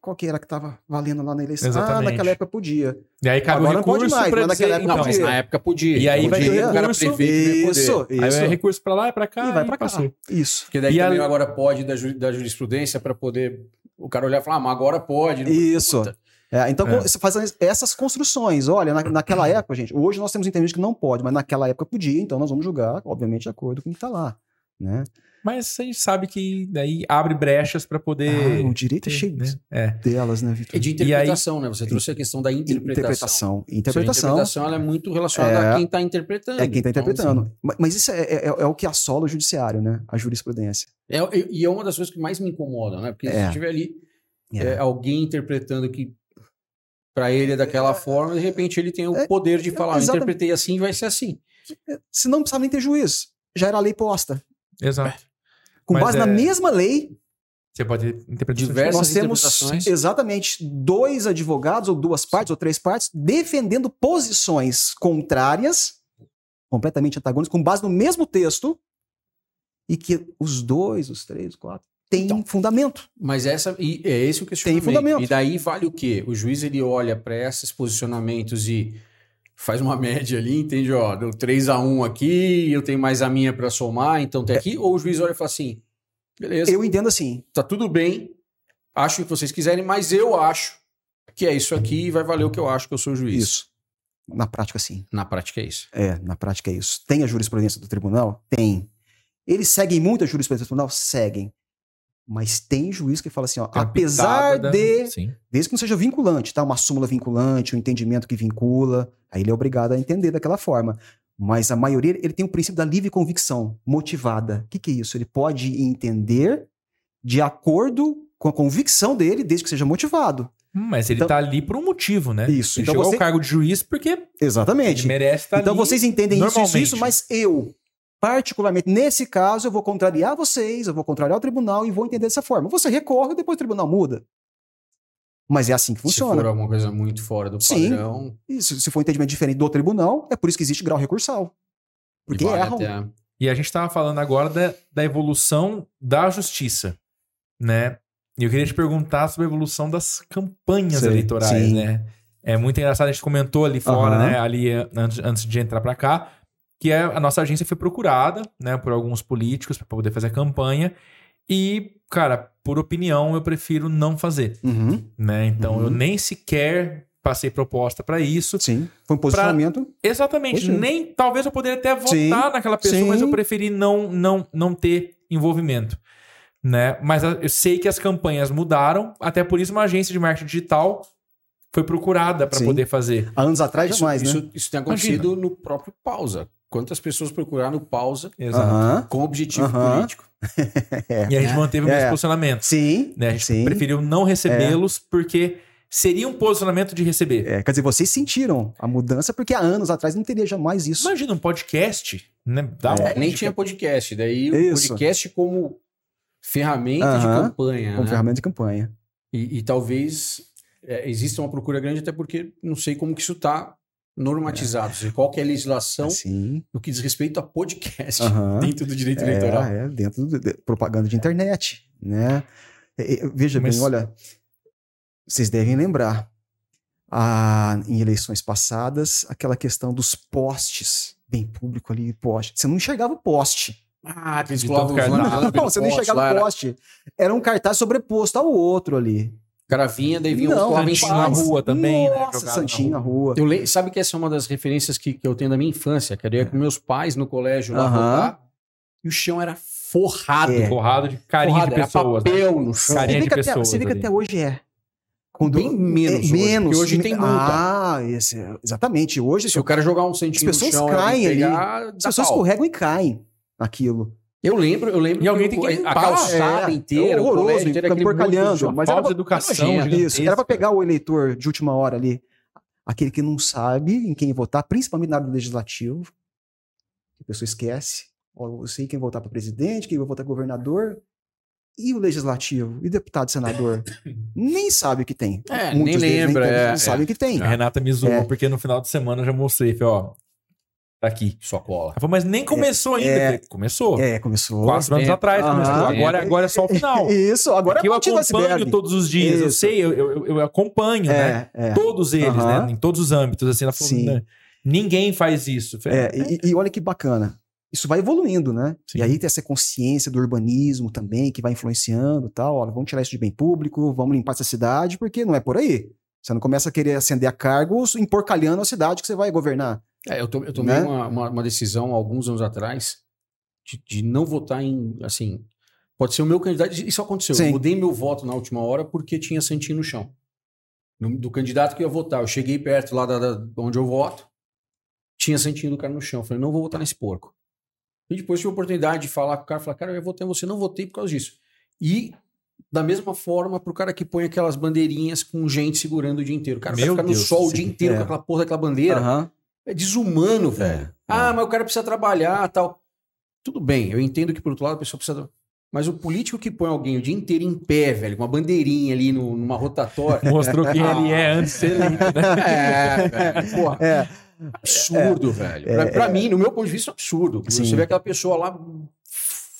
[SPEAKER 3] Qual que era que estava valendo lá na eleição? Ah,
[SPEAKER 2] Exatamente.
[SPEAKER 3] naquela época podia.
[SPEAKER 2] E aí cabe o
[SPEAKER 3] Agora não pode
[SPEAKER 2] recurso
[SPEAKER 3] mais,
[SPEAKER 2] para
[SPEAKER 3] mas
[SPEAKER 2] dizer,
[SPEAKER 3] naquela época
[SPEAKER 1] Não,
[SPEAKER 2] então,
[SPEAKER 1] mas
[SPEAKER 3] podia.
[SPEAKER 1] na época podia.
[SPEAKER 2] E aí vai
[SPEAKER 1] Podia,
[SPEAKER 2] ter
[SPEAKER 1] o cara
[SPEAKER 2] recurso.
[SPEAKER 1] ia poder.
[SPEAKER 3] Isso,
[SPEAKER 2] Aí
[SPEAKER 3] isso.
[SPEAKER 2] vai recurso para lá e para cá
[SPEAKER 3] E vai pra cá.
[SPEAKER 2] passou.
[SPEAKER 3] Isso.
[SPEAKER 1] Porque daí
[SPEAKER 2] E
[SPEAKER 1] também
[SPEAKER 2] a-
[SPEAKER 1] agora pode da, ju- da jurisprudência para poder o cara olhar e falar, ah, mas agora pode. Não-
[SPEAKER 3] Isso. É, então,
[SPEAKER 2] É.
[SPEAKER 3] você faz essas construções. Olha, na- naquela época, gente, hoje nós temos entendido que não pode, mas naquela época podia, então nós vamos julgar, obviamente, de acordo com o que está lá. Né?
[SPEAKER 2] Mas a gente sabe que daí abre brechas para poder.
[SPEAKER 3] Ah, o direito é
[SPEAKER 2] ter,
[SPEAKER 3] cheio
[SPEAKER 2] né? É.
[SPEAKER 3] delas, né, Vitor?
[SPEAKER 1] É de interpretação, né? Você trouxe a questão da interpretação.
[SPEAKER 3] Interpretação.
[SPEAKER 1] A
[SPEAKER 3] Interpretação
[SPEAKER 1] interpretação ela é muito relacionada
[SPEAKER 3] É.
[SPEAKER 1] a quem está interpretando.
[SPEAKER 3] é quem está
[SPEAKER 1] Então,
[SPEAKER 3] interpretando. Ma- Mas isso é, é- é o que assola o judiciário, né? A jurisprudência.
[SPEAKER 1] É, e- é uma das coisas que mais me incomoda, né? Porque
[SPEAKER 3] É.
[SPEAKER 1] se tiver ali
[SPEAKER 3] É.
[SPEAKER 1] é, alguém interpretando que para ele é daquela forma, de repente ele tem o
[SPEAKER 3] É,
[SPEAKER 1] poder de falar, interpretei assim e vai ser assim.
[SPEAKER 3] Se não precisava nem ter juiz, já era a lei posta.
[SPEAKER 2] Exato.
[SPEAKER 3] Com
[SPEAKER 2] Mas
[SPEAKER 3] base
[SPEAKER 2] é-
[SPEAKER 3] na mesma lei,
[SPEAKER 2] Você pode interpretar
[SPEAKER 1] Diversas
[SPEAKER 3] nós temos exatamente dois advogados, ou duas partes, ou três partes, defendendo posições contrárias, completamente antagônicas, com base no mesmo texto, e que os dois, os três, os quatro, têm
[SPEAKER 1] Então,
[SPEAKER 3] fundamento.
[SPEAKER 1] Mas essa e é esse o questionamento.
[SPEAKER 3] fundamento.
[SPEAKER 1] E daí vale o quê? O juiz ele olha para esses posicionamentos e faz uma média ali, entende? Ó, deu 3 a 1 aqui, eu tenho mais a minha para somar, então tem aqui. Ou o juiz olha e fala assim: beleza,
[SPEAKER 3] Eu entendo assim.
[SPEAKER 1] tá tudo bem, acho o que vocês quiserem, mas eu acho que é isso aqui e vai valer o que eu acho que eu sou juiz.
[SPEAKER 3] Isso. Na prática, sim.
[SPEAKER 1] Na prática é isso.
[SPEAKER 3] É, na prática é isso. Tem a jurisprudência do tribunal? Tem. Eles seguem muito a jurisprudência do tribunal? Seguem. Mas tem juiz que fala assim, ó,
[SPEAKER 2] Tem
[SPEAKER 3] apesar
[SPEAKER 2] da-
[SPEAKER 3] de. Desde que não seja vinculante, tá? Uma súmula vinculante, um entendimento que vincula, aí ele é obrigado a entender daquela forma. Mas a maioria, ele tem o princípio da livre convicção, motivada. O que, que é isso? Ele pode entender de acordo com a convicção dele, desde que seja motivado.
[SPEAKER 2] Hum, Mas ele
[SPEAKER 3] Então-
[SPEAKER 2] tá ali por um motivo, né?
[SPEAKER 3] Isso.
[SPEAKER 2] Ele
[SPEAKER 3] Então
[SPEAKER 2] chegou
[SPEAKER 3] você-
[SPEAKER 2] ao cargo de juiz porque ele
[SPEAKER 3] Exatamente.
[SPEAKER 2] merece estar
[SPEAKER 3] então
[SPEAKER 2] ali.
[SPEAKER 3] vocês entendem isso, isso, isso, mas eu, particularmente nesse caso, eu vou contrariar vocês, eu vou contrariar o tribunal e vou entender dessa forma. Você recorre, depois o tribunal muda. Mas é assim que
[SPEAKER 1] Se for
[SPEAKER 3] funciona.
[SPEAKER 1] alguma coisa muito fora do
[SPEAKER 3] Sim.
[SPEAKER 1] padrão,
[SPEAKER 3] E se, se for um entendimento diferente do tribunal, é por isso que existe grau recursal. Porque
[SPEAKER 1] e vale
[SPEAKER 3] erram.
[SPEAKER 1] até-
[SPEAKER 2] E a gente estava falando agora da, da evolução da justiça, né? E eu queria te perguntar sobre a evolução das campanhas
[SPEAKER 3] Sei,
[SPEAKER 2] eleitorais,
[SPEAKER 3] sim.
[SPEAKER 2] né? É muito engraçado, a gente comentou ali fora,
[SPEAKER 3] Aham.
[SPEAKER 2] né? Ali antes, antes de entrar para cá, que é, a nossa agência foi procurada, né? Por alguns políticos para poder fazer a campanha. E, cara, por opinião, eu prefiro não fazer,
[SPEAKER 3] Uhum,
[SPEAKER 2] né? Então,
[SPEAKER 3] Uhum.
[SPEAKER 2] eu nem sequer passei proposta para isso.
[SPEAKER 3] sim. Foi um posicionamento.
[SPEAKER 2] Exatamente.
[SPEAKER 3] Positivo.
[SPEAKER 2] Nem talvez eu poderia até votar
[SPEAKER 3] Sim,
[SPEAKER 2] naquela pessoa, mas
[SPEAKER 3] sim.
[SPEAKER 2] eu preferi não não não ter envolvimento, né? Mas a- eu sei que as campanhas mudaram, até por isso uma agência de marketing digital foi procurada para poder fazer.
[SPEAKER 3] Há anos atrás,
[SPEAKER 1] Isso,
[SPEAKER 3] jamais,
[SPEAKER 1] isso,
[SPEAKER 3] né?
[SPEAKER 1] isso tem acontecido no próprio pausa. Quantas pessoas procuraram o pausa
[SPEAKER 3] Aham.
[SPEAKER 1] com objetivo político?
[SPEAKER 2] E a gente manteve o
[SPEAKER 3] É.
[SPEAKER 2] mesmo posicionamento,
[SPEAKER 3] Sim.
[SPEAKER 2] né? A gente
[SPEAKER 3] sim.
[SPEAKER 2] preferiu não recebê-los porque seria um posicionamento de receber.
[SPEAKER 3] É, quer dizer, vocês sentiram a mudança porque há anos atrás não teria jamais isso.
[SPEAKER 2] Imagina um podcast, né? Dá
[SPEAKER 3] É,
[SPEAKER 2] um
[SPEAKER 1] Nem tinha podcast. Daí o
[SPEAKER 3] Isso.
[SPEAKER 1] podcast como ferramenta de campanha.
[SPEAKER 3] Como
[SPEAKER 1] né?
[SPEAKER 3] ferramenta de campanha.
[SPEAKER 1] E, e talvez é, exista uma procura grande, até porque não sei como que isso está normatizado. Ou seja, qual que é a legislação
[SPEAKER 3] Assim.
[SPEAKER 1] no que diz respeito a podcast
[SPEAKER 3] Aham.
[SPEAKER 1] dentro do direito eleitoral.
[SPEAKER 3] É, é, dentro de, de- propaganda de internet, né? É, é, veja
[SPEAKER 2] Mas-
[SPEAKER 3] bem, olha, vocês devem lembrar, ah, em eleições passadas, aquela questão dos postes, bem público ali, poste. Você não enxergava o poste.
[SPEAKER 1] Ah, que eles colavam
[SPEAKER 3] Não, você não enxergava poste. Era um cartaz sobreposto ao outro ali.
[SPEAKER 1] O cara vinha, daí vinha
[SPEAKER 3] Não,
[SPEAKER 1] uns
[SPEAKER 2] na rua também, né?
[SPEAKER 3] Nossa,
[SPEAKER 2] Jogado
[SPEAKER 3] Santinho
[SPEAKER 2] na
[SPEAKER 3] rua.
[SPEAKER 1] Eu le... Sabe que essa é uma das referências que, que eu tenho da minha infância, que eu ia com meus pais no colégio lá votar, e o chão era forrado.
[SPEAKER 3] É.
[SPEAKER 2] Forrado de carinho
[SPEAKER 1] Forrado,
[SPEAKER 2] de
[SPEAKER 1] era
[SPEAKER 2] pessoas. né?
[SPEAKER 1] papel no chão.
[SPEAKER 2] Carinha
[SPEAKER 3] Você vê
[SPEAKER 2] de
[SPEAKER 3] que, até,
[SPEAKER 2] pessoas
[SPEAKER 3] você vê que até hoje é.
[SPEAKER 1] Bem menos
[SPEAKER 3] é,
[SPEAKER 1] hoje,
[SPEAKER 3] menos.
[SPEAKER 1] porque hoje tem multa.
[SPEAKER 3] Ah, esse, é- exatamente. Hoje
[SPEAKER 1] Se o cara jogar um
[SPEAKER 3] as
[SPEAKER 1] centímetro
[SPEAKER 3] pessoas
[SPEAKER 1] no chão
[SPEAKER 3] caem ali.
[SPEAKER 1] pegar,
[SPEAKER 3] As pessoas
[SPEAKER 1] pau.
[SPEAKER 3] escorregam e caem naquilo.
[SPEAKER 1] Eu lembro, eu lembro
[SPEAKER 2] E alguém
[SPEAKER 1] que
[SPEAKER 2] tem que
[SPEAKER 1] o- a
[SPEAKER 2] limpar,
[SPEAKER 1] calçada
[SPEAKER 3] é,
[SPEAKER 1] inteira,
[SPEAKER 3] é
[SPEAKER 1] o
[SPEAKER 3] horroroso,
[SPEAKER 1] monte de
[SPEAKER 3] porcalhando, mas
[SPEAKER 2] Falta
[SPEAKER 3] era
[SPEAKER 2] de educação.
[SPEAKER 3] Isso, era pra pegar o eleitor de última hora ali. aquele que não sabe em quem votar, principalmente na área do legislativo. A pessoa esquece. Eu sei quem votar para presidente, quem vai votar para governador. E o legislativo? E deputado e senador? nem sabe o que tem.
[SPEAKER 1] É,
[SPEAKER 3] Muitos
[SPEAKER 1] nem
[SPEAKER 3] deles
[SPEAKER 1] lembra,
[SPEAKER 3] tem,
[SPEAKER 1] é,
[SPEAKER 3] não sabem o que tem.
[SPEAKER 2] A Renata me zoou,
[SPEAKER 3] É.
[SPEAKER 2] porque no final de semana eu já mostrei. Falei, ó, aqui.
[SPEAKER 1] Só cola.
[SPEAKER 2] Ela falou, mas nem começou ainda.
[SPEAKER 3] é.
[SPEAKER 2] Eu falei, começou.
[SPEAKER 3] É, começou.
[SPEAKER 2] Quatro anos
[SPEAKER 1] tempo.
[SPEAKER 2] atrás
[SPEAKER 3] Aham.
[SPEAKER 2] começou. Agora, agora é só o final.
[SPEAKER 3] Isso, agora é
[SPEAKER 2] eu acompanho todos os dias. Eu
[SPEAKER 3] Isso.
[SPEAKER 2] sei, eu, eu, eu acompanho, né?
[SPEAKER 3] É, é.
[SPEAKER 2] Todos eles,
[SPEAKER 3] Aham.
[SPEAKER 2] né? Em todos os âmbitos. Assim, ela falou,
[SPEAKER 3] Sim.
[SPEAKER 2] ninguém faz isso. Eu falei,
[SPEAKER 3] É, e, e olha que bacana. Isso vai evoluindo, né?
[SPEAKER 2] Sim.
[SPEAKER 3] E aí tem essa consciência do urbanismo também, que vai influenciando e tal. Olha, vamos tirar isso de bem público, vamos limpar essa cidade, porque não é por aí. Você não começa a querer acender a cargos emporcalhando a cidade que você vai governar.
[SPEAKER 1] É, eu, to- eu tomei
[SPEAKER 3] Né?
[SPEAKER 1] uma, uma, uma decisão alguns anos atrás de, de não votar em, assim, pode ser o meu candidato, isso aconteceu.
[SPEAKER 3] Sim.
[SPEAKER 1] Eu mudei meu voto na última hora porque tinha santinho no chão. No- do candidato que eu ia votar. Eu cheguei perto lá da, da- onde eu voto, tinha santinho do cara no chão. Eu falei, não vou votar nesse porco. E depois tive a oportunidade de falar com o cara, falar, cara, eu ia votar em você, não votei por causa disso. E da mesma forma pro cara que põe aquelas bandeirinhas com gente segurando o dia inteiro. O cara vai ficar no
[SPEAKER 2] Deus,
[SPEAKER 1] sol o dia inteiro
[SPEAKER 3] É.
[SPEAKER 1] com aquela porra daquela bandeira.
[SPEAKER 3] Aham.
[SPEAKER 1] É desumano, velho. Ah, mas o cara precisa trabalhar tal. Tudo bem, eu entendo que por outro lado a pessoa precisa. Mas o político que põe alguém o dia inteiro em pé, velho, com uma bandeirinha ali no- numa rotatória.
[SPEAKER 2] Mostrou quem ele é antes de ser eleito, né?
[SPEAKER 1] é, velho. Porra,
[SPEAKER 3] É,
[SPEAKER 1] absurdo, velho.
[SPEAKER 3] é,
[SPEAKER 1] pra, pra
[SPEAKER 3] é.
[SPEAKER 1] mim, no meu ponto de vista, é um absurdo.
[SPEAKER 3] Sim.
[SPEAKER 1] Você vê aquela pessoa lá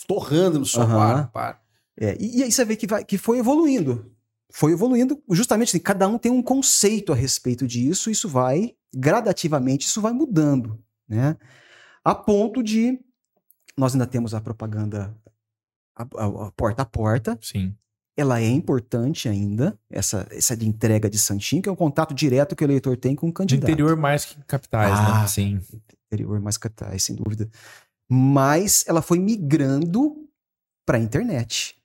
[SPEAKER 1] torrando no.
[SPEAKER 3] Aham.
[SPEAKER 1] Para, para.
[SPEAKER 3] é. E, e aí você vê que, vai, que foi evoluindo. Foi evoluindo, justamente assim, cada um tem um conceito a respeito disso, isso vai, gradativamente, isso vai mudando, né? A ponto de, nós ainda temos a propaganda a- a- a porta a porta,
[SPEAKER 2] Sim.
[SPEAKER 3] ela é importante ainda, essa, essa de entrega de santinho, que é um contato direto que o eleitor tem com o
[SPEAKER 2] De
[SPEAKER 3] candidato.
[SPEAKER 2] interior mais que capitais,
[SPEAKER 3] Ah.
[SPEAKER 2] né? Sim.
[SPEAKER 3] Interior mais capitais, sem dúvida. Mas ela foi migrando para a internet.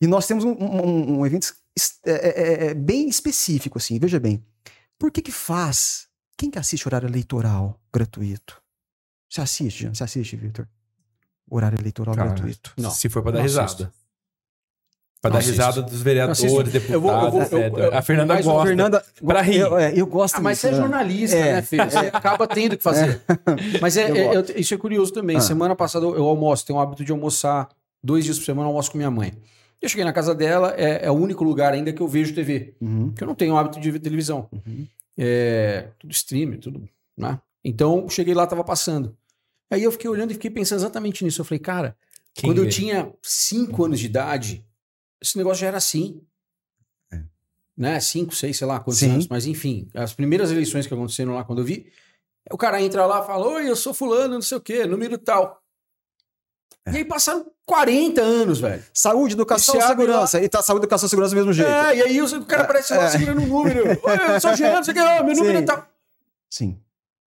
[SPEAKER 3] E nós temos um, um- um evento é, é, é, bem específico, assim, veja bem. Por que que faz? Quem que assiste horário eleitoral gratuito? Você assiste, Jean? Você assiste, Victor? Horário eleitoral
[SPEAKER 2] Cara,
[SPEAKER 3] gratuito.
[SPEAKER 1] Não,
[SPEAKER 2] Se for pra dar risada.
[SPEAKER 1] assisto.
[SPEAKER 2] Pra
[SPEAKER 1] Não
[SPEAKER 2] dar
[SPEAKER 1] assisto.
[SPEAKER 2] risada dos vereadores, deputados,
[SPEAKER 1] Eu vou- eu vou- eu-
[SPEAKER 2] etc.
[SPEAKER 1] eu-
[SPEAKER 2] a Fernanda
[SPEAKER 1] mas
[SPEAKER 2] gosta.
[SPEAKER 3] Fernanda,
[SPEAKER 2] pra rir.
[SPEAKER 3] Eu, é, eu gosto
[SPEAKER 1] Ah, mas você é jornalista,
[SPEAKER 3] É.
[SPEAKER 1] né, filho? Você acaba tendo que fazer. Mas é,
[SPEAKER 3] Eu
[SPEAKER 1] é- eu- isso é curioso também.
[SPEAKER 3] Ah.
[SPEAKER 1] Semana passada eu eu almoço, tenho o hábito de almoçar dois dias por semana, eu almoço com minha mãe. Eu cheguei na casa dela, é, é o único lugar ainda que eu vejo TV.
[SPEAKER 3] Uhum,
[SPEAKER 1] Porque eu não tenho hábito de ver televisão.
[SPEAKER 3] uhum.
[SPEAKER 1] É, tudo stream, tudo, né? Então, cheguei lá, tava passando. Aí eu fiquei olhando e fiquei pensando exatamente nisso. Eu falei, cara,
[SPEAKER 2] Quem
[SPEAKER 1] quando eu
[SPEAKER 2] vê?
[SPEAKER 1] tinha 5 anos de idade, esse negócio já era assim.
[SPEAKER 3] É.
[SPEAKER 1] Né? 5, 6, sei lá quantos
[SPEAKER 3] Sim.
[SPEAKER 1] anos. Mas enfim, as primeiras eleições que aconteceram lá quando eu vi, o cara entra lá e fala: Oi, eu sou fulano, não sei o quê, número tal.
[SPEAKER 3] É.
[SPEAKER 1] E aí passaram 40 anos, velho.
[SPEAKER 3] Saúde, educação,
[SPEAKER 1] E
[SPEAKER 3] segurança. E tá saúde, educação, segurança do mesmo jeito.
[SPEAKER 1] É, e aí o cara aparece lá
[SPEAKER 3] É.
[SPEAKER 1] segurando um número. Oi, eu sou Jean, sei o quê, ó, meu número
[SPEAKER 3] Sim.
[SPEAKER 1] é tal.
[SPEAKER 3] Sim.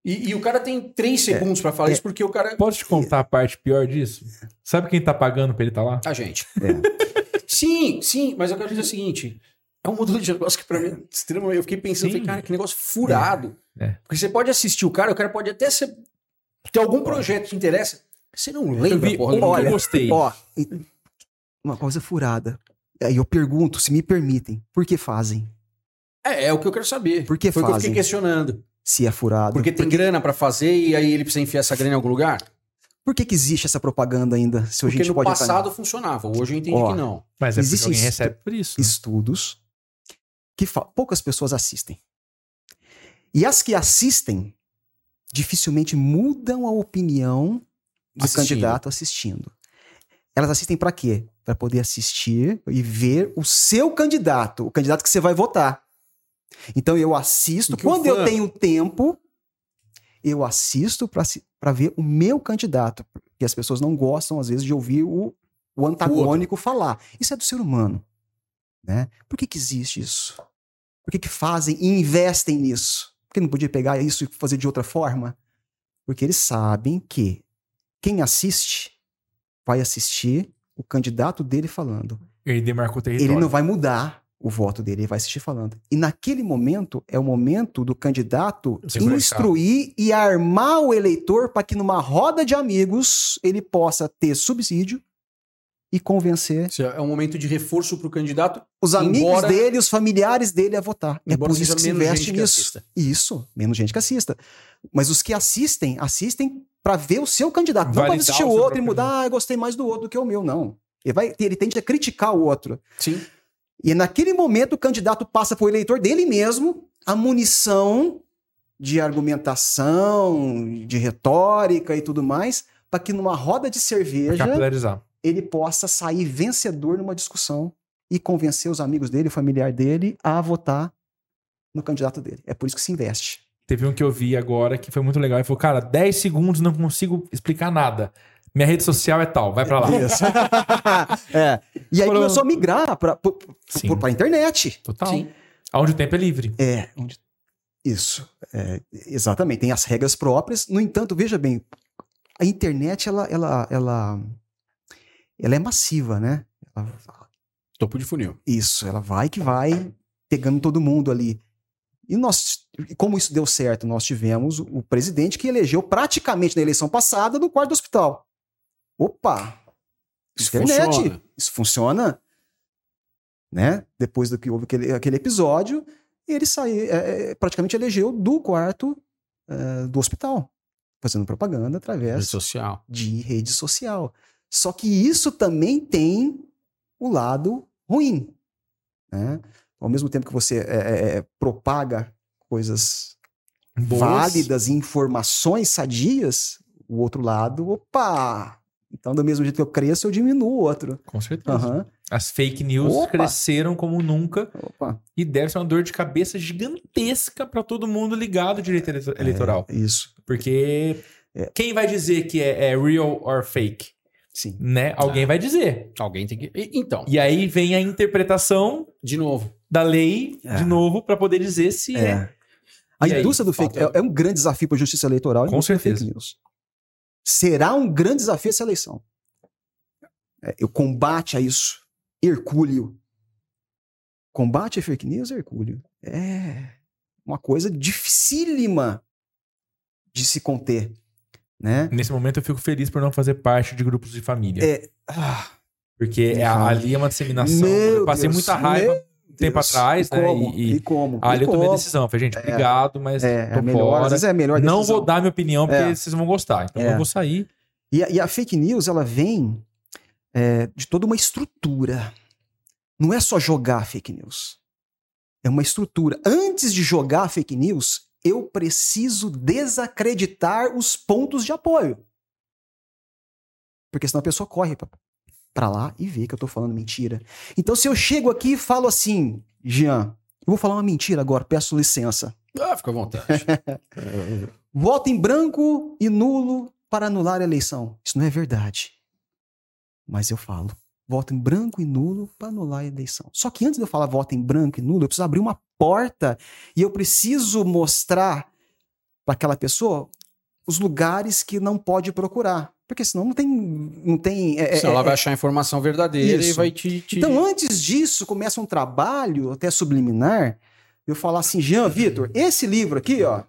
[SPEAKER 1] E, e o cara tem 3 segundos pra falar
[SPEAKER 3] É.
[SPEAKER 1] isso porque o cara.
[SPEAKER 2] Posso te contar a parte pior disso? Sabe quem tá pagando pra ele estar lá?
[SPEAKER 1] A gente.
[SPEAKER 3] É.
[SPEAKER 1] Sim, sim, mas eu quero dizer o seguinte: é um modelo de negócio que pra mim é extremamente. Eu fiquei pensando, falei, cara, que negócio furado.
[SPEAKER 2] É.
[SPEAKER 1] Porque você pode assistir o cara, o cara pode até ser. ter algum projeto que te interessa. Você não
[SPEAKER 2] Eu
[SPEAKER 1] lembra,
[SPEAKER 2] vi
[SPEAKER 1] porra.
[SPEAKER 2] um
[SPEAKER 1] nome.
[SPEAKER 2] eu gostei.
[SPEAKER 3] Ó, uma coisa furada. Aí eu pergunto, se me permitem, por que fazem?
[SPEAKER 1] É, é o que eu quero saber.
[SPEAKER 3] Por que
[SPEAKER 1] Foi o que eu
[SPEAKER 3] fazem?
[SPEAKER 1] fiquei questionando.
[SPEAKER 3] Se é furado.
[SPEAKER 1] Porque tem grana pra fazer e aí ele precisa enfiar essa grana em algum lugar?
[SPEAKER 3] Por que, que existe essa propaganda ainda? Se a
[SPEAKER 1] Porque
[SPEAKER 3] gente
[SPEAKER 1] no
[SPEAKER 3] pode
[SPEAKER 1] passado funcionava. Hoje eu entendi
[SPEAKER 3] Ó,
[SPEAKER 1] que não.
[SPEAKER 2] Mas é porque
[SPEAKER 3] Existem
[SPEAKER 2] alguém
[SPEAKER 3] estu-
[SPEAKER 2] recebe por isso. né?
[SPEAKER 3] estudos que poucas pessoas assistem. E as que assistem dificilmente mudam a opinião do
[SPEAKER 1] Assistindo.
[SPEAKER 3] candidato assistindo. Elas assistem para quê? Para poder assistir e ver o seu candidato, o candidato que você vai votar. Então eu assisto,
[SPEAKER 1] Porque
[SPEAKER 3] quando eu tenho tempo, eu assisto para ver o meu candidato, porque as pessoas não gostam às vezes de ouvir o, o antagônico falar. Isso é do ser humano, né? Por que que existe isso? Por que que fazem e investem nisso? Por que não podia pegar isso e fazer de outra forma? Porque eles sabem que quem assiste vai assistir o candidato dele falando.
[SPEAKER 2] Ele demarcou o território.
[SPEAKER 3] Ele não vai mudar o voto dele, ele vai assistir falando. E naquele momento é o momento do candidato instruir e armar o eleitor para que numa roda de amigos ele possa ter subsídio e convencer
[SPEAKER 1] É um momento de reforço para o candidato.
[SPEAKER 3] os amigos
[SPEAKER 1] Embora-
[SPEAKER 3] dele, os familiares dele a votar. É por isso que se
[SPEAKER 1] menos
[SPEAKER 3] investe nisso. Isso, menos gente que assista. Mas os que assistem, assistem para ver o seu candidato, não para
[SPEAKER 2] Validar
[SPEAKER 3] assistir
[SPEAKER 2] o
[SPEAKER 3] outro e mudar, ah, eu gostei mais do outro do que o meu, não. Ele, vai, ele tende a criticar o outro.
[SPEAKER 1] Sim.
[SPEAKER 3] E naquele momento o candidato passa para o eleitor dele mesmo a munição de argumentação, de retórica e tudo mais, para que numa roda de cerveja ele possa sair vencedor numa discussão e convencer os amigos dele, o familiar dele, a votar no candidato dele. É por isso que se investe.
[SPEAKER 2] Teve um que eu vi agora que foi muito legal. Ele falou, cara, 10 segundos não consigo explicar nada. Minha rede social é tal, vai pra lá.
[SPEAKER 3] Isso. é. E aí
[SPEAKER 2] Foram-
[SPEAKER 3] começou a migrar para
[SPEAKER 2] Sim.
[SPEAKER 3] a internet.
[SPEAKER 2] Total.
[SPEAKER 1] Sim.
[SPEAKER 2] Onde o tempo é livre.
[SPEAKER 3] É, onde- isso. É, exatamente, tem as regras próprias. No entanto, veja bem, a internet ela, ela, ela, ela é massiva, né? Ela-
[SPEAKER 1] Topo de funil.
[SPEAKER 3] isso, ela vai que vai pegando todo mundo ali. E nós, como isso deu certo, nós tivemos o presidente que elegeu praticamente na eleição passada no quarto do hospital. Opa!
[SPEAKER 1] Isso
[SPEAKER 3] internet.
[SPEAKER 1] funciona.
[SPEAKER 3] Isso funciona. Né? Depois do que houve aquele, aquele episódio, ele saiu, é, é, praticamente elegeu do quarto é, do hospital, fazendo propaganda
[SPEAKER 1] Rede
[SPEAKER 3] através
[SPEAKER 1] social.
[SPEAKER 3] de rede social. Só que isso também tem o lado ruim. Né? Ao mesmo tempo que você é, é, é, propaga coisas
[SPEAKER 2] Boas.
[SPEAKER 3] válidas e informações sadias, o outro lado, opa! Então, do mesmo jeito que eu cresço, eu diminuo o outro.
[SPEAKER 2] Com certeza.
[SPEAKER 3] Aham.
[SPEAKER 2] As fake news
[SPEAKER 3] Opa.
[SPEAKER 2] cresceram como nunca
[SPEAKER 3] Opa.
[SPEAKER 2] e deve ser uma dor de cabeça gigantesca pra todo mundo ligado ao direito ele- eleitoral.
[SPEAKER 3] É, isso.
[SPEAKER 2] Porque
[SPEAKER 3] É.
[SPEAKER 2] quem vai dizer que é, é real or fake?
[SPEAKER 3] Sim.
[SPEAKER 2] Né? Alguém vai dizer.
[SPEAKER 1] Alguém tem que. Então,
[SPEAKER 2] E aí vem a interpretação
[SPEAKER 1] de novo.
[SPEAKER 2] Da lei
[SPEAKER 3] É.
[SPEAKER 2] de novo pra poder dizer se é.
[SPEAKER 3] É. A
[SPEAKER 2] E aí,
[SPEAKER 3] indústria do
[SPEAKER 1] fato,
[SPEAKER 3] fake é, é um grande desafio para a justiça eleitoral e
[SPEAKER 2] Com certeza.
[SPEAKER 3] fake news. Será um grande desafio essa eleição. É, o combate a isso. Hercúleo. Combate a fake news, Hercúleo. É uma coisa dificílima de se conter. Né?
[SPEAKER 2] Nesse momento eu fico feliz por não fazer parte de grupos de família.
[SPEAKER 3] É, ah,
[SPEAKER 2] Porque é- ali é uma disseminação.
[SPEAKER 3] Meu
[SPEAKER 2] eu passei
[SPEAKER 3] Deus,
[SPEAKER 2] muita raiva
[SPEAKER 3] meu
[SPEAKER 2] tempo atrás,
[SPEAKER 3] e
[SPEAKER 2] né?
[SPEAKER 3] Como?
[SPEAKER 2] E,
[SPEAKER 3] E, como?
[SPEAKER 2] ali
[SPEAKER 3] E
[SPEAKER 2] eu tomei a
[SPEAKER 3] como?
[SPEAKER 2] decisão. Falei, gente, obrigado, mas
[SPEAKER 3] É,
[SPEAKER 2] tô
[SPEAKER 3] é melhor.
[SPEAKER 2] fora.
[SPEAKER 3] Às vezes é a melhor
[SPEAKER 2] Não vou dar minha opinião porque
[SPEAKER 3] É.
[SPEAKER 2] vocês vão gostar. Então
[SPEAKER 3] É.
[SPEAKER 2] eu vou sair.
[SPEAKER 3] E a, e a fake news, ela vem é, de toda uma estrutura. Não é só jogar fake news. É uma estrutura. Antes de jogar fake news, eu preciso desacreditar os pontos de apoio. Porque senão a pessoa corre pra lá e vê que eu tô falando mentira. Então, se eu chego aqui e falo assim, Jean, eu vou falar uma mentira agora, peço licença.
[SPEAKER 1] Ah, fica à vontade.
[SPEAKER 3] Voto em branco e nulo para anular a eleição. Isso não é verdade. Mas eu falo. Voto em branco e nulo para anular a eleição. Só que antes de eu falar voto em branco e nulo, eu preciso abrir uma porta e eu preciso mostrar para aquela pessoa os lugares que não pode procurar. Porque senão não tem. Não tem é-
[SPEAKER 1] Senão
[SPEAKER 3] é-
[SPEAKER 1] ela vai
[SPEAKER 3] é-
[SPEAKER 1] achar a informação verdadeira e
[SPEAKER 3] Isso.
[SPEAKER 1] vai te. te-
[SPEAKER 3] Então, antes disso, começa um trabalho até subliminar. Eu falar assim, Jean, Vitor, esse livro aqui, ó,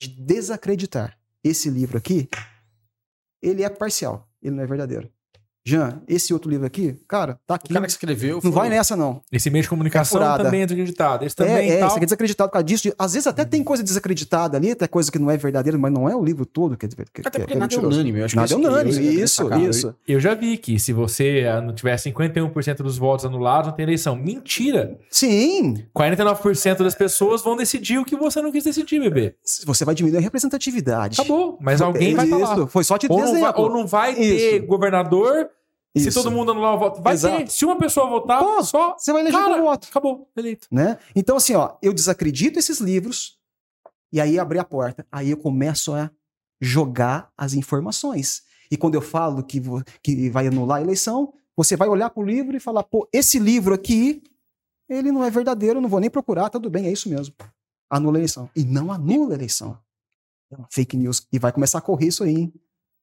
[SPEAKER 3] de desacreditar. Esse livro aqui, ele é parcial, ele não é verdadeiro. Jean, esse outro livro aqui, cara, tá
[SPEAKER 1] o
[SPEAKER 3] aqui.
[SPEAKER 1] cara que escreveu.
[SPEAKER 3] Não
[SPEAKER 1] foi-
[SPEAKER 3] vai nessa, não.
[SPEAKER 2] Esse meio de comunicação
[SPEAKER 3] É
[SPEAKER 2] também é desacreditado. Esse também
[SPEAKER 3] é, é,
[SPEAKER 2] tal.
[SPEAKER 3] isso aqui é desacreditado por causa disso. de- Às vezes até tem coisa desacreditada ali, até coisa que não é verdadeira, mas não é o livro todo que, que,
[SPEAKER 1] Até
[SPEAKER 3] que
[SPEAKER 1] porque
[SPEAKER 3] é
[SPEAKER 1] nada é unânime. Eu acho que
[SPEAKER 3] Nada é
[SPEAKER 1] esse-
[SPEAKER 3] unânime,
[SPEAKER 1] esse- essa
[SPEAKER 3] isso,
[SPEAKER 1] cara.
[SPEAKER 3] isso.
[SPEAKER 2] Eu já vi que se você ah, não tiver 51% dos votos anulados, não tem eleição. Mentira!
[SPEAKER 3] Sim,
[SPEAKER 2] 49% das pessoas vão decidir o que você não quis decidir, bebê.
[SPEAKER 3] você vai diminuir a representatividade.
[SPEAKER 2] Acabou. Mas alguém vai estar lá.
[SPEAKER 3] Isso, Foi só te
[SPEAKER 2] Ou
[SPEAKER 3] dizer
[SPEAKER 2] não, vai, ou não vai ter
[SPEAKER 3] Isso.
[SPEAKER 2] governador se
[SPEAKER 3] Isso.
[SPEAKER 2] todo mundo anular o voto. Vai
[SPEAKER 3] Exato.
[SPEAKER 2] ter. Se uma pessoa votar,
[SPEAKER 3] Pô,
[SPEAKER 2] só.
[SPEAKER 3] Você vai eleger
[SPEAKER 2] Cara,
[SPEAKER 3] por voto.
[SPEAKER 2] Acabou. Eleito.
[SPEAKER 3] né? Então, assim, ó, eu desacredito esses livros e aí abri a porta. Aí eu começo a jogar as informações. E quando eu falo que, que vai anular a eleição, você vai olhar pro livro e falar, pô, esse livro aqui, ele não é verdadeiro, não vou nem procurar, tudo bem, é isso mesmo. Anula a eleição. E não anula a eleição. É uma fake news. E vai começar a correr isso aí, hein?